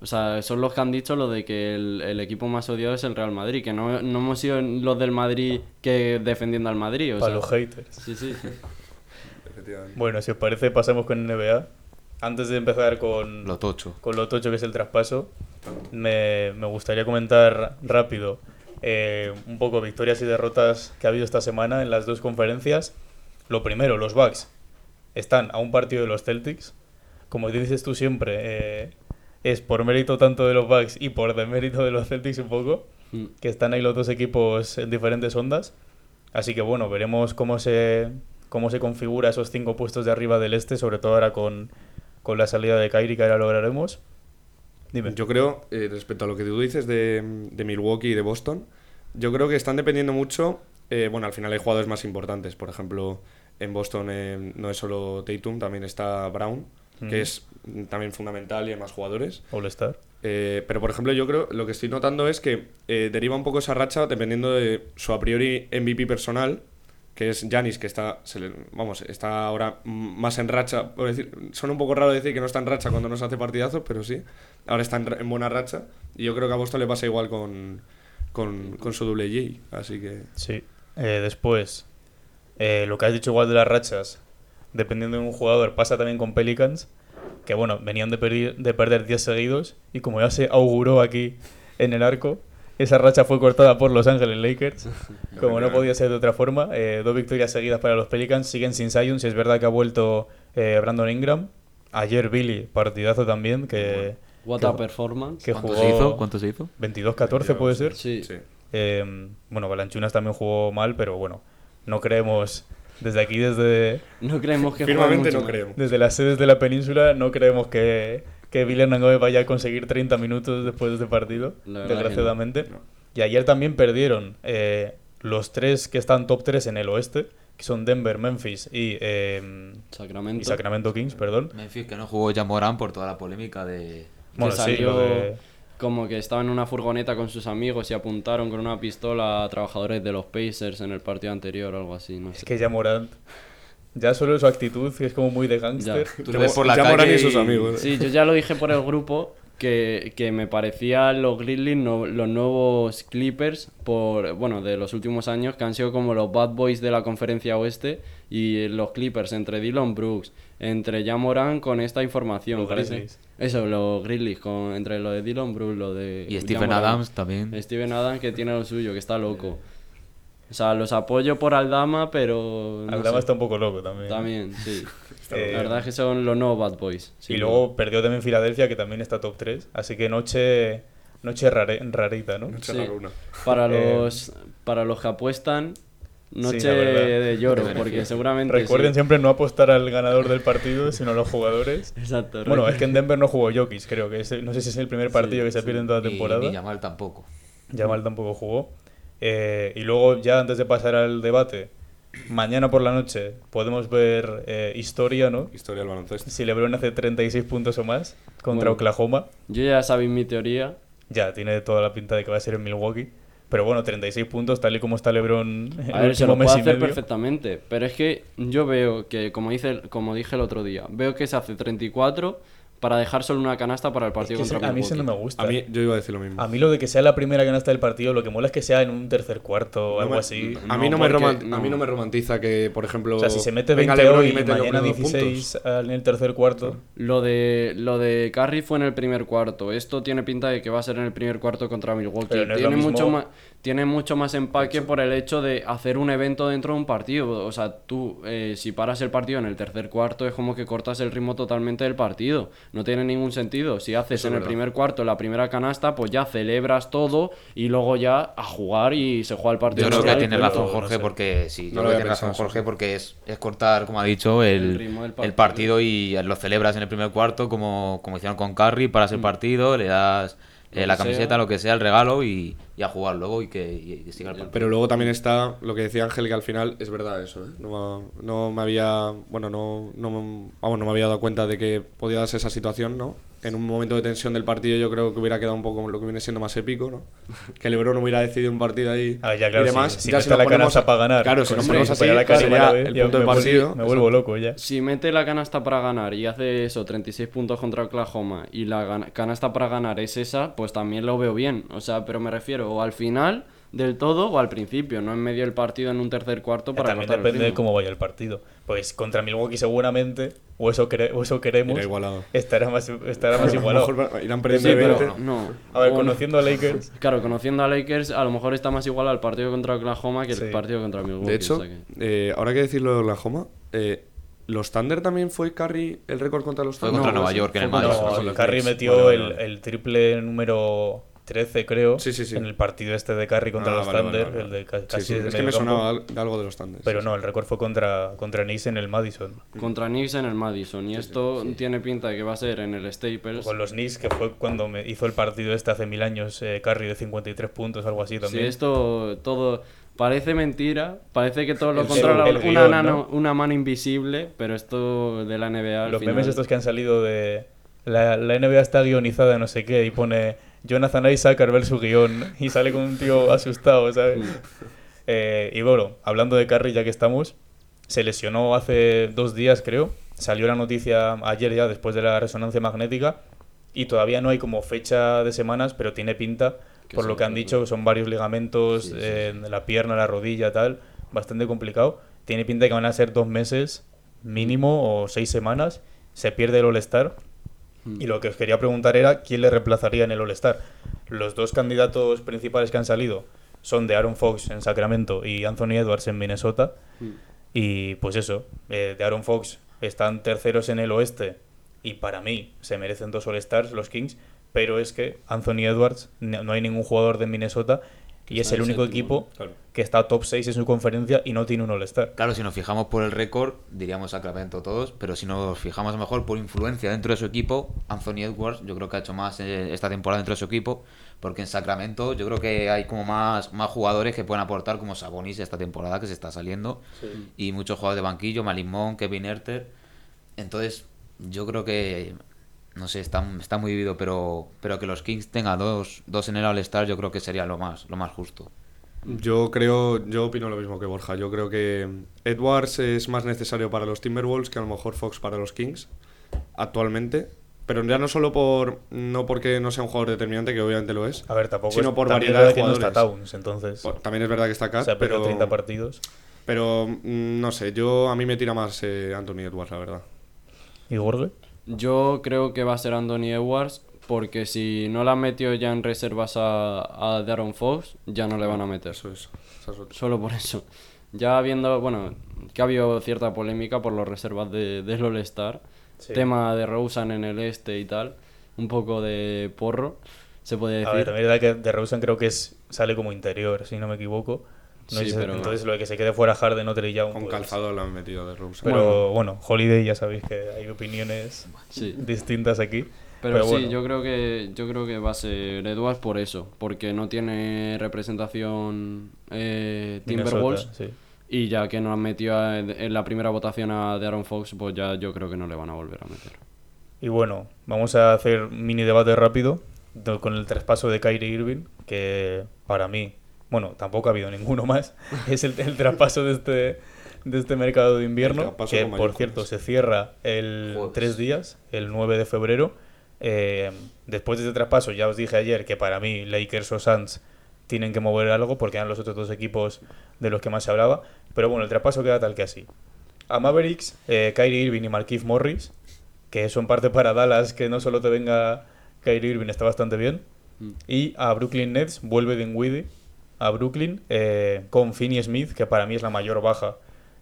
o sea, son los que han dicho lo de que el, el equipo más odiado es el Real Madrid, que no, no hemos sido los del Madrid que defendiendo al Madrid. O Para sea, los haters. Sí, sí. Bueno, si os parece, pasamos con NBA. Antes de empezar con Lo tocho. con lo tocho que es el traspaso, me, me gustaría comentar rápido eh, un poco victorias y derrotas que ha habido esta semana en las dos conferencias. Lo primero, los Bucks están a un partido de los Celtics. Como dices tú siempre, eh, es por mérito tanto de los Bucks y por demérito de los Celtics un poco, Mm. que están ahí los dos equipos en diferentes ondas. Así que bueno, veremos cómo se, cómo se configura esos cinco puestos de arriba del este, sobre todo ahora con, con la salida de Kyrie, que ahora lograremos. Dime. Yo creo, eh, respecto a lo que tú dices de, de Milwaukee y de Boston, yo creo que están dependiendo mucho eh, bueno, al final hay jugadores más importantes. Por ejemplo, en Boston eh, no es solo Tatum, también está Brown, Mm. que es también fundamental y hay más jugadores. All-Star. Eh, pero por ejemplo, yo creo lo que estoy notando es que eh, deriva un poco esa racha dependiendo de su a priori MVP personal, que es Janis, que está, se le- vamos, está ahora más en racha. Por decir, suena un poco raro decir que no está en racha cuando no se hace partidazos, pero sí, ahora está en, buena racha. Y yo creo que a Boston le pasa igual con, con, con su doble J. Así que Sí. Eh, después, lo que has dicho igual de las rachas, dependiendo de un jugador, pasa también con Pelicans, que bueno, venían de, perdi- de perder 10 seguidos y como ya se auguró aquí en el arco, esa racha fue cortada por Los Ángeles Lakers, como no podía ser de otra forma. Eh, dos victorias seguidas para los Pelicans, siguen sin Zion, si es verdad que ha vuelto eh, Brandon Ingram. Ayer Billy, partidazo también, que, What que- a performance. que ¿Cuánto jugó se hizo? ¿Cuánto se hizo? 22-14 puede ser. Sí. sí. Eh, bueno, Balanchunas también jugó mal, pero bueno, no creemos, desde aquí, desde, No creemos que Firmemente no creemos. desde las sedes de la península, no creemos que, que Villarreal vaya a conseguir 30 minutos después de este partido, desgraciadamente. no. Y ayer también perdieron eh, los tres que están top 3 en el oeste, que son Denver, Memphis y, eh, Sacramento. y Sacramento Kings, perdón. Memphis que no jugó ya Morán por toda la polémica de... Bueno, sí, salió lo de- como que estaba en una furgoneta con sus amigos y apuntaron con una pistola a trabajadores de los Pacers en el partido anterior o algo así, no sé. Es que ya Morant, ya solo su actitud, que es como muy de gángster. Tú le ves por la Ya calle y sus y- amigos. Sí, yo ya lo dije por el grupo que, que me parecían los Grizzlies no- los nuevos Clippers por bueno de los últimos años que han sido como los bad boys de la conferencia oeste y los Clippers entre Dylan Brooks entre Jamoran con esta información Los parece- Grizzlies. eso los Grizzlies con entre lo de Dylan Brooks lo de Y Stephen Morant. Adams también. Steven Adams que tiene lo suyo que está loco o sea los apoyo por Aldama pero no Aldama sé. está un poco loco también. también sí Eh, la verdad es que son los nuevos bad boys y luego perdió también Filadelfia, que también está top 3. Así que noche, noche rare- rarita, ¿no? Noche Sí. raruna. Para Eh, los, para los que apuestan, noche de lloro, porque seguramente. Recuerden sí. siempre no apostar al ganador del partido, sino a los jugadores. Exacto. Bueno, es que en Denver no jugó Jokic, creo que es no sé si es el primer partido que se pierde en toda la Y temporada. ni Yamal tampoco. Yamal tampoco jugó. Eh, y luego, ya antes de pasar al debate, mañana por la noche podemos ver eh, historia, ¿no? Historia del baloncesto. Si LeBron hace 36 puntos o más contra Bueno. Oklahoma, Yo ya sabéis mi teoría. ya tiene toda la pinta de que va a ser en Milwaukee. Pero bueno, 36 puntos, tal y como está LeBron en A el ver, se lo mes puede y hacer medio. perfectamente. Pero es que yo veo que, como, dice, como dije el otro día, veo que se hace 34 para dejar solo una canasta para el Es partido que ese- contra a mí eso no me gusta. A mí, yo iba a decir lo mismo. A mí lo de que sea la primera canasta del partido, lo que mola es que sea en un tercer cuarto o No algo me- así. A mí, No, no me porque- roman- a mí no. me romantiza que, por ejemplo. O sea, si se mete venga 20 LeBron hoy y mete mañana primeros 16 puntos. en el tercer cuarto. Lo de, lo de Curry fue en el primer cuarto. Esto tiene pinta de que va a ser en el primer cuarto contra Milwaukee. Pero no es lo tiene, mismo- mucho más, tiene mucho más empaque por el hecho de hacer un evento dentro de un partido. O sea, tú, eh, si paras el partido en el tercer cuarto, es como que cortas el ritmo totalmente del partido. No tiene ningún sentido. Si haces en el primer cuarto la primera canasta, pues ya celebras todo y luego ya a jugar y se juega el partido. Yo creo que tiene razón no Jorge sé. porque sí, yo creo que tiene razón Jorge porque es, es cortar, como ha dicho, el, El ritmo del el partido. y lo celebras en el primer cuarto como, como hicieron con Curry, paras el partido, le das eh, la camiseta, sea. lo que sea, el regalo y, y a jugar luego y que y, y siga el partido. Pero luego también está lo que decía Ángel, que al final es verdad eso, ¿eh? No, no me había. Bueno, no, no, vamos, no me había dado cuenta de que podía darse esa situación, ¿no? En un momento de tensión del partido, yo creo que hubiera quedado un poco lo que viene siendo más épico, ¿no? Que LeBron hubiera decidido un partido ahí Ah, ya, claro, y demás. si, si Ya no si está nos la ponemos canasta a- para ganar. Claro, si con nos ponemos que así, la Karim sería a la vez, el punto de me vuelvo- partido. Me vuelvo loco ya. Si mete la canasta para ganar y hace eso, 36 puntos contra Oklahoma, y la canasta para ganar es esa, pues también lo veo bien. O sea, pero me refiero o al final del todo o al principio, no en medio del partido en un tercer cuarto para También depende de cómo vaya el partido. Pues contra Milwaukee seguramente, o eso, cre- o eso queremos, estará más, estará más igualado. mejor irán perdiendo pero 20. no. A ver, O- conociendo a Lakers, Claro, conociendo a Lakers, a lo mejor está más igual al partido contra Oklahoma que Sí. el partido contra Milwaukee. De hecho, o sea que- eh, ahora que decirlo de Oklahoma, eh, ¿los Thunder también fue Curry el récord contra los Fue Thunder? contra No, Nueva York en el fue contra- Madison. no, Curry metió el triple número 13, creo, Sí, sí, sí. en el partido este de Curry contra Ah, los vale, Thunder, vale. el de ca- Sí, casi sí, Es que me sonaba al- de algo de los Thunder. Pero sí, no, el récord fue contra, contra Nice en el Madison. Contra Knicks en el Madison. Y esto tiene pinta de que va a ser en el Staples. Con los Knicks, que fue cuando me hizo el partido este hace mil años, eh, Curry de 53 puntos, algo así Sí, también. esto todo. Parece mentira, parece que todo lo El- controla el una, guion, nano- ¿no? una mano invisible, pero esto de la NBA al Los final- memes estos que han salido de. La, la NBA está guionizada, no sé qué, y pone Jonathan Isaac al ver su guion, y sale con un tío asustado, ¿sabes? Eh, y bueno, hablando de Curry, ya que estamos, se lesionó hace dos días, creo. Salió la noticia ayer ya, después de la resonancia magnética, y todavía no hay como fecha de semanas, pero tiene pinta, por lo que han que- dicho, son varios ligamentos Sí, sí, eh, en la pierna, la rodilla, tal, bastante complicado. Tiene pinta de que van a ser dos meses mínimo o seis semanas. Se pierde el All-Star. Y lo que os quería preguntar era quién le reemplazaría en el All-Star. Los dos candidatos principales que han salido son de Aaron Fox en Sacramento y Anthony Edwards en Minnesota. Mm. Y pues eso, eh, de Aaron Fox están terceros en el oeste y para mí se merecen dos All-Stars los Kings, pero es que Anthony Edwards, no hay ningún jugador de Minnesota y es el único séptimo, equipo Claro. que está top 6 en su conferencia y no tiene un All-Star. Claro, si nos fijamos por el récord, diríamos Sacramento todos, pero si nos fijamos mejor por influencia dentro de su equipo, Anthony Edwards yo creo que ha hecho más eh, esta temporada dentro de su equipo, porque en Sacramento yo creo que hay como más, más jugadores que pueden aportar como Sabonis esta temporada que se está saliendo, y muchos jugadores de banquillo, Malik Monk, Kevin Herter, entonces yo creo que, no sé, está, está muy dividido, pero, pero que los Kings tengan dos, dos en el All-Star yo creo que sería lo más, lo más justo. Yo creo, yo opino lo mismo que Borja. Yo creo que Edwards es más necesario para los Timberwolves que a lo mejor Fox para los Kings actualmente. Pero ya no solo por no porque no sea un jugador determinante, que obviamente lo es, A ver, tampoco sino es, por variedad de es verdad que no jugadores. está Towns, entonces Por- También es verdad que está Cat, se ha perdido pero, 30 partidos. pero mm, no sé, yo a mí me tira más eh, Anthony Edwards, la verdad. ¿Y Gorge? Yo creo que va a ser Anthony Edwards, porque si no la metido ya en reservas a, a Darren Fox, ya no le van a meter. Eso es. esa es. Solo por eso. Ya viendo, bueno, que ha habido cierta polémica por las reservas de, del All-Star, Sí. tema de Rosen en el este y tal, un poco de porro, se puede decir. A ver, también es verdad que de Rosen creo que es, sale como interior, si no me equivoco. No Sí, sé, pero- Entonces lo de que se quede fuera Harden o Trey Young, Con pues, calzado lo han metido de Rose. Pero bueno. Holiday ya sabéis que hay opiniones Sí. distintas aquí. Pero, sí, bueno. yo creo que yo creo que va a ser Edwards por eso, porque no tiene representación eh, Timberwolves sí. y ya que no han metido a- en la primera votación a de Aaron Fox, pues ya yo creo que no le van a volver a meter. Y bueno, vamos a hacer un mini debate rápido do- con el traspaso de Kyrie Irving, que para mí, bueno, tampoco ha habido ninguno más. Es el, el traspaso de este, de este mercado de invierno, que por cierto se cierra el Joder. tres días, el 9 de febrero. Eh, después de este traspaso, ya os dije ayer que para mí Lakers o Suns tienen que mover algo porque eran los otros dos equipos de los que más se hablaba. Pero bueno, el traspaso queda tal que así. A Mavericks, eh, Kyrie Irving y Marquise Morris, que eso en parte para Dallas, que no solo te venga Kyrie Irving, está bastante bien. Mm. Y a Brooklyn Nets vuelve Dinwiddie a Brooklyn eh, con Finney Smith, que para mí es la mayor baja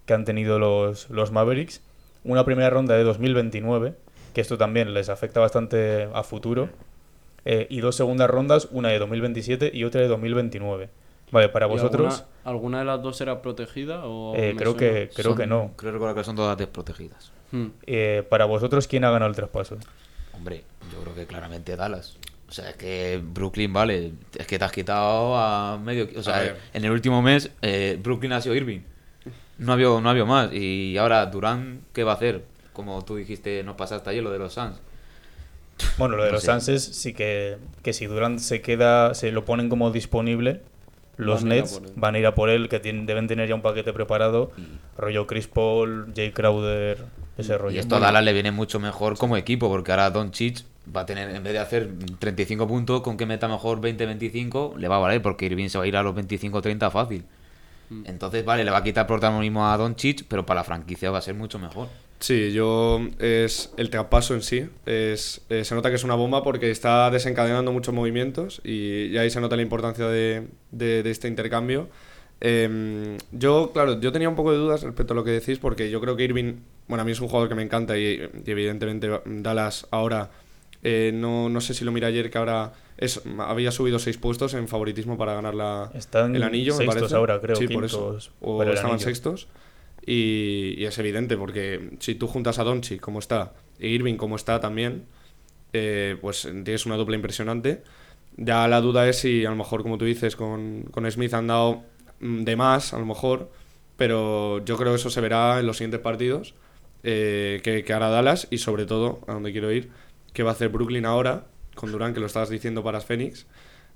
que han tenido los, los Mavericks. Una primera ronda de 2029, que esto también les afecta bastante a futuro. Eh, y dos segundas rondas, una de 2027 y otra de 2029. Vale, para ¿Y vosotros, ¿Alguna, alguna de las dos era protegida? O eh, creo, suena? que, creo Son- que no. Creo recordar que son todas desprotegidas. Hmm. Eh, para vosotros, ¿quién ha ganado el traspaso? Hombre, yo creo que claramente Dallas. O sea, es que Brooklyn, vale, es que te has quitado a medio... O sea, en el último mes eh, Brooklyn ha sido Irving. No había, no había más. Y ahora Durán, ¿qué va a hacer? Como tú dijiste, nos pasaste ayer lo de los Suns. Bueno, lo de No los. Suns sí que, que si Durant se queda, se lo ponen como disponible, los Van a Nets van a ir a por él, que tienen- deben tener ya un paquete preparado, rollo Chris Paul, Jay Crowder, ese rollo. Y esto a Dallas le viene mucho mejor como equipo, porque ahora Don Chich va a tener, en vez de hacer 35 puntos, con que meta mejor 20-25, le va a valer, porque Irving se va a ir a los 25-30 fácil. Entonces, vale, le va a quitar protagonismo a Don Chich, pero para la franquicia va a ser mucho mejor. Sí, yo es el traspaso en sí. Es, eh, se nota que es una bomba porque está desencadenando muchos movimientos y, y ahí se nota la importancia de, de- de este intercambio. Em, yo, claro, yo tenía un poco de dudas respecto a lo que decís porque yo creo que Irving, bueno, a mí es un jugador que me encanta y, y evidentemente Dallas ahora, eh, no, no sé si lo mira ayer que ahora es, había subido seis puestos en favoritismo para ganar la, Están el anillo, me sextos parece. ahora, creo, Sí, por eso. O estaban sextos. Y, y es evidente, porque si tú juntas a Doncic como está e Irving como está también, eh, pues tienes una dupla impresionante. Ya la duda es si a lo mejor, como tú dices, con, con Smith han dado mm, de más, a lo mejor, pero yo creo que eso se verá en los siguientes partidos eh, que, que hará Dallas y sobre todo, a donde quiero ir, que va a hacer Brooklyn ahora con Durán, que lo estabas diciendo para Phoenix,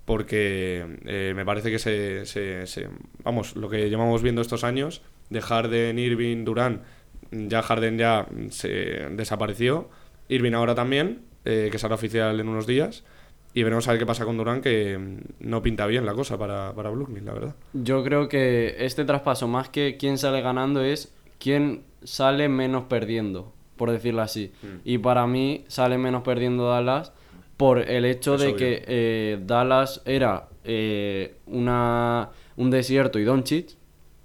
porque eh, me parece que se, Vamos, lo que llevamos viendo estos años, de Harden, Irving, Durán, ya Harden ya se desapareció, Irving ahora también, eh, que será oficial en unos días, y veremos a ver qué pasa con Durán, que mm, no pinta bien la cosa para, para Brooklyn, la verdad. Yo creo que este traspaso, más que quién sale ganando, es quién sale menos perdiendo, por decirlo así. Mm. Y para mí sale menos perdiendo Dallas por el hecho Es de obvio. que eh, Dallas era eh, una, un desierto y Doncic,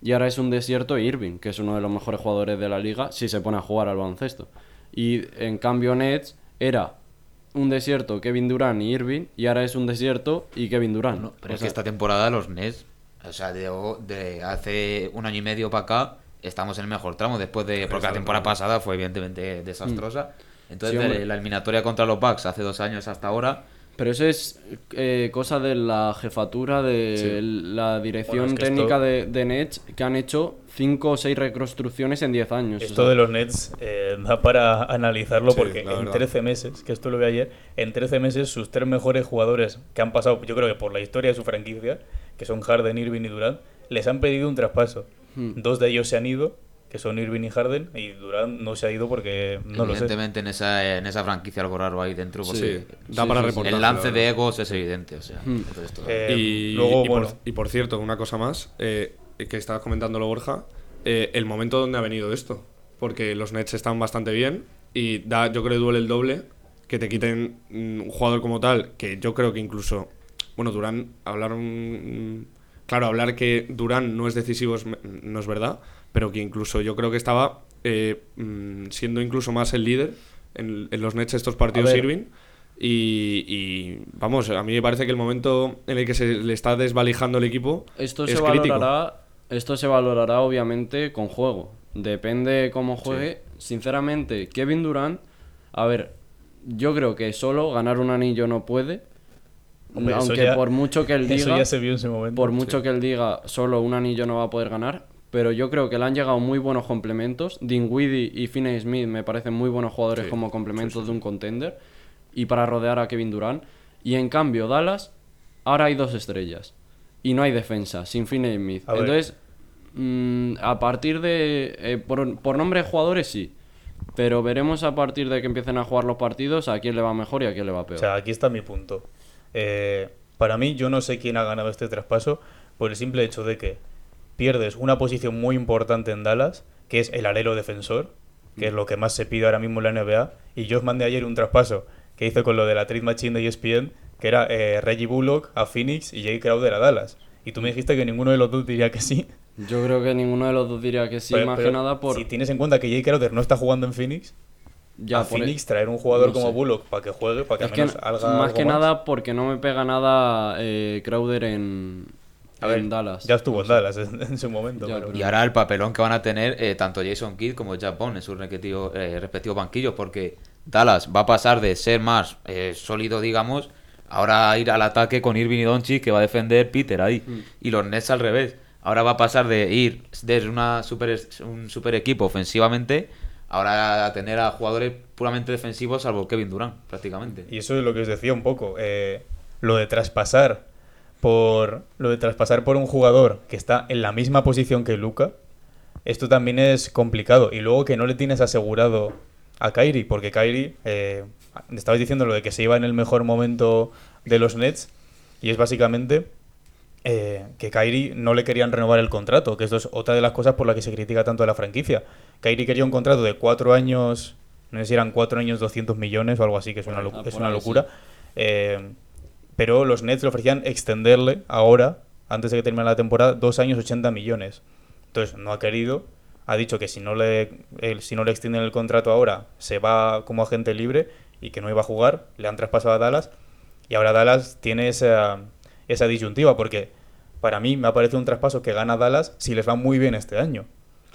y ahora es un desierto Irving, que es uno de los mejores jugadores de la liga si se pone a jugar al baloncesto. Y en cambio Nets era un desierto Kevin Durant y Irving, y ahora es un desierto y Kevin Durant. No, pero O es sea, que esta temporada los Nets, o sea, de, de hace un año y medio para acá, estamos en el mejor tramo después de. Porque la temporada pasada fue evidentemente desastrosa. Entonces, Mm. Sí, de la eliminatoria contra los Bucks hace dos años hasta ahora, Pero eso es eh, cosa de la jefatura de Sí. la dirección Bueno, es que técnica esto- de, de Nets que han hecho 5 o 6 reconstrucciones en 10 años. o Esto sea. de los Nets eh, da para analizarlo Sí, porque en verdad. 13 meses, que esto lo vi ayer, en 13 meses sus tres mejores jugadores que han pasado, yo creo que por la historia de su franquicia, que son Harden, Irving y Durant, les han pedido un traspaso. Hmm. Dos de ellos se han ido, que son Irving y Harden, y Durant no se ha ido porque no lo sé. evidentemente en esa, en esa franquicia algo raro ahí dentro. Porque Sí, da Sí, para sí, reportar. el lance de egos es evidente. O sea, Hmm. Eh, y, luego, y bueno, por, y por cierto, una cosa más, eh, que estabas comentándolo, Borja, eh, el momento donde ha venido esto. Porque los Nets están bastante bien y da, yo creo que duele el doble que te quiten mm, un jugador como tal, que yo creo que incluso, bueno, Durán, hablaron, claro, hablar que Durán no es decisivo no es verdad, pero que incluso yo creo que estaba eh, mm, siendo incluso más el líder en, en los Nets estos partidos. Irving. Y, y, vamos, a mí me parece que el momento en el que se le está desvalijando el equipo Esto es se crítico. valorará, esto se valorará obviamente con juego. Depende cómo juegue. Sinceramente, Kevin Durant, a ver, yo creo que solo ganar un anillo no puede. Hombre, aunque ya- por mucho que él eso diga, ya se vio en su momento. por mucho que él diga solo un anillo no va a poder ganar, pero yo creo que le han llegado muy buenos complementos. Dinwiddie y Finney Smith me parecen muy buenos jugadores Sí, como complementos de un contender y para rodear a Kevin Durant. Y en cambio Dallas ahora hay dos estrellas y no hay defensa sin Finney Smith. A. Entonces mm, a partir de eh, por, por nombre de jugadores sí. Pero veremos a partir de que empiecen a jugar los partidos a quién le va mejor y a quién le va peor. O sea, aquí está mi punto. Eh, para mí, yo no sé quién ha ganado este traspaso por el simple hecho de que pierdes una posición muy importante en Dallas, que es el alero defensor, que es lo que más se pide ahora mismo en la NBA. Y yo os mandé ayer un traspaso que hice con lo de la Trade Machine de ESPN, que era eh, Reggie Bullock a Phoenix y Jay Crowder a Dallas. Y tú me dijiste que ninguno de los dos diría que sí. Yo creo que ninguno de los dos diría que sí, Pero- más pero que nada por... Si tienes en cuenta que Jay Crowder no está jugando en Phoenix, ya a Phoenix traer un jugador no como sé. Bullock para que juegue, para que Es al que menos haga más algo que nada porque no me pega nada eh, Crowder en, A ver, en Dallas. Ya estuvo en Dallas en, en su momento. Ya, pero- Y ahora el papelón que van a tener eh, tanto Jason Kidd como Jack Bond en sus respectivos, eh, respectivos banquillos, porque Dallas va a pasar de ser más eh, sólido, digamos, ahora a ir al ataque con Irving y Doncic que va a defender Peter ahí. Mm. Y los Nets al revés. Ahora va a pasar de ir de una super, un super equipo ofensivamente, ahora a tener a jugadores puramente defensivos, salvo Kevin Durant, prácticamente. Y eso es lo que os decía un poco. eh, lo de traspasar por. Lo de traspasar por un jugador que está en la misma posición que Luca. Esto también es complicado. Y luego que no le tienes asegurado a Kyrie. Porque Kyrie. Eh, estabais diciendo lo de que se iba en el mejor momento de los Nets. Y es básicamente. eh, que Kyrie no le querían renovar el contrato, que esto es otra de las cosas por las que se critica tanto a la franquicia. Kyrie quería un contrato de cuatro años, no sé si eran cuatro años 200 millones o algo así, que es una, locu- Ah, es una locura. sí. Eh, pero los Nets le ofrecían extenderle ahora, antes de que termine la temporada, dos años 80 millones. Entonces no ha querido, ha dicho que si no le, si no le extienden el contrato ahora, se va como agente libre y que no iba a jugar, le han traspasado a Dallas y ahora Dallas tiene esa, esa disyuntiva porque para mí me ha parecido un traspaso que gana Dallas si les va muy bien este año.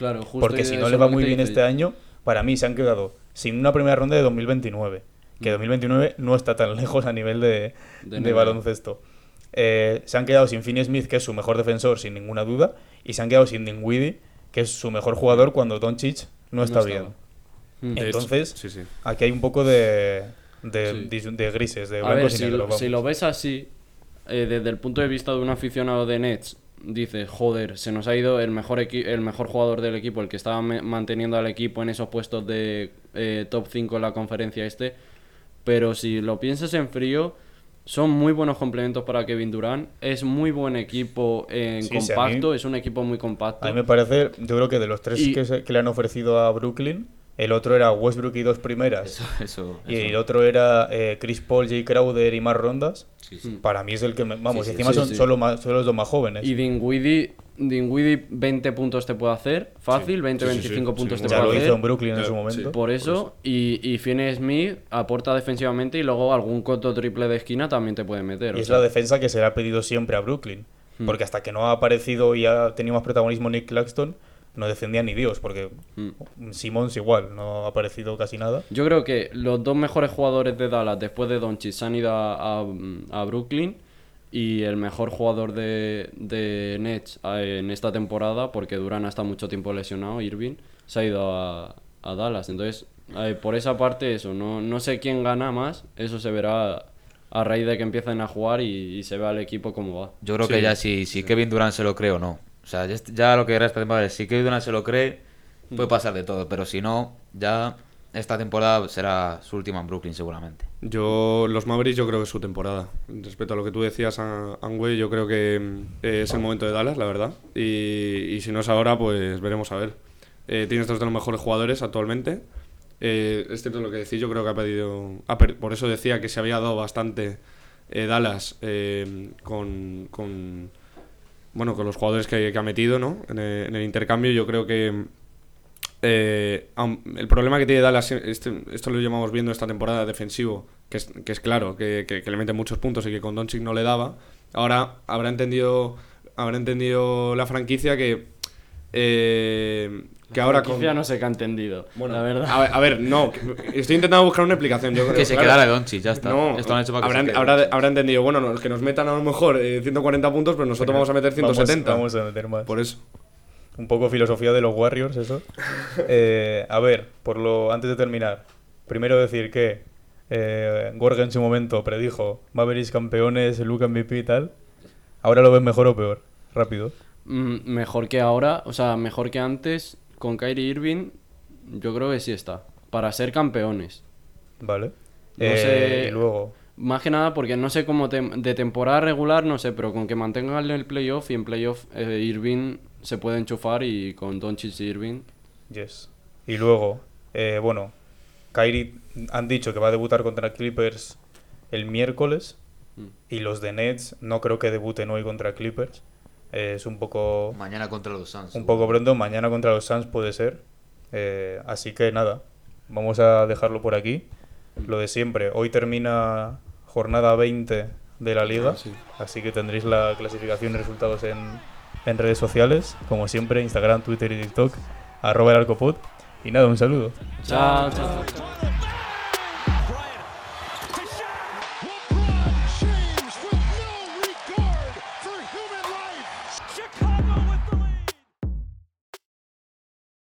Claro, justo Porque si no lo va muy bien este año, para mí se han quedado sin una primera ronda de 2029. Que 2029 no está tan lejos a nivel de, De baloncesto. eh, se han quedado sin Finney Smith, que es su mejor defensor, sin ninguna duda, y se han quedado sin Dinwiddie, que es su mejor jugador cuando Doncic no está bien. Mm. De Entonces, hecho, sí, sí. aquí hay un poco de, de, Sí. dis- de grises, de A blancos ver, y si negros. lo, si lo ves así, eh, desde el punto de vista de un aficionado de Nets, dices, joder, se nos ha ido el mejor, el mejor jugador del equipo, el que estaba manteniendo al equipo en esos puestos de eh, top 5 en la conferencia este. Pero si lo piensas en frío, son muy buenos complementos para Kevin Durant. Es muy buen equipo en Sí, sí, a mí- compacto, es un equipo muy compacto. A mí me parece, yo creo que de los tres Y- que, se- que le han ofrecido a Brooklyn, el otro era Westbrook y dos primeras. Eso, eso, Y eso. el otro era eh, Chris Paul, Jay Crowder y más rondas. Sí, sí. Para mí es el que me, vamos, Sí, encima sí, son, sí. Solo, más, son los dos más jóvenes. Y Dinwiddie, Dinwiddie 20 puntos te puede hacer, fácil, 20, Sí, sí, sí, 25 sí, puntos sí, te ya puede lo hacer. hizo en Brooklyn en Ya, su sí. momento. Por eso, y, y Finney Smith aporta defensivamente y luego algún coto triple de esquina también te puede meter. Y o es sea, la defensa que se le ha pedido siempre a Brooklyn. Hmm. Porque hasta que no ha aparecido y ha tenido más protagonismo Nick Claxton, no defendía ni Dios. Porque Hmm. Simmons igual, no ha aparecido casi nada. Yo creo que los dos mejores jugadores de Dallas después de Doncic se han ido a, a- a Brooklyn y el mejor jugador de, de Nets eh, en esta temporada, porque Durant ha estado mucho tiempo lesionado, Irving, se ha ido a, a Dallas. Entonces, eh, por esa parte eso, no, no sé quién gana más, eso se verá a raíz de que empiecen a jugar y, y se vea el equipo cómo va. Yo creo Sí. que ya si, si Kevin Durant se lo cree o no. O sea, ya, ya lo que era esta temporada si Kevin Durant se lo cree, puede pasar de todo. Pero si no, ya esta temporada será su última en Brooklyn seguramente. Yo, los Mavericks, yo creo que es su temporada. Respecto a lo que tú decías, a- Angüe, yo creo que mm, eh, es el momento de Dallas, la verdad. Y, y si no es ahora, pues veremos a ver. Eh, tienes dos de los mejores jugadores actualmente. Eh, es cierto lo que decís, yo creo que ha pedido. per- por eso decía que se había dado bastante eh, Dallas eh, con, con. Bueno, con los jugadores que, ha metido, ¿no? En el, en el intercambio, yo creo que. Eh, el problema que tiene Dallas, este- esto lo llevamos viendo esta temporada defensivo, que es, claro, que le mete muchos puntos y que con Doncic no le daba. Ahora habrá entendido, habrá entendido la franquicia que, eh, que ahora con... No sé qué ha entendido, Bueno, la verdad. A ver, a ver, no, que- estoy intentando buscar una explicación. Yo creo, Que se claro. quedara Doncic, ya está. No, Esto han hecho para que habrán, habrá, entendido, bueno, no, que nos metan a lo mejor eh, 140 puntos, pero nosotros vamos a meter 170. Vamos, vamos a meter más. Por eso. Un poco filosofía de los Warriors, eso. Eh, a ver, por lo antes de terminar, primero decir que eh, Gorga en su momento predijo Mavericks campeones, Luca MVP y tal. Ahora lo ves mejor o peor. Rápido. Mm, mejor que ahora, o sea, mejor que antes, con Kyrie Irving, yo creo que sí está. Para ser campeones. Vale. No Eh, sé- Y luego, Más que nada porque no sé cómo de temporada regular, no sé, pero con que mantengan el playoff y en playoff eh, Irving se puede enchufar y con Doncic y Irving. yes. Y luego, eh, bueno, Kyrie han dicho que va a debutar contra Clippers el miércoles. Mm. Y los de Nets no creo que debuten hoy contra Clippers. Eh, es un poco Mañana contra los Suns. un poco pronto. Mañana contra los Suns puede ser. Eh, así que nada, vamos a dejarlo por aquí. Lo de siempre, hoy termina jornada 20 de la liga. Así que tendréis la clasificación y resultados en, en redes sociales. Como siempre, Instagram, Twitter y TikTok. Arroba el arcopod. Y nada, un saludo. Chao, chao.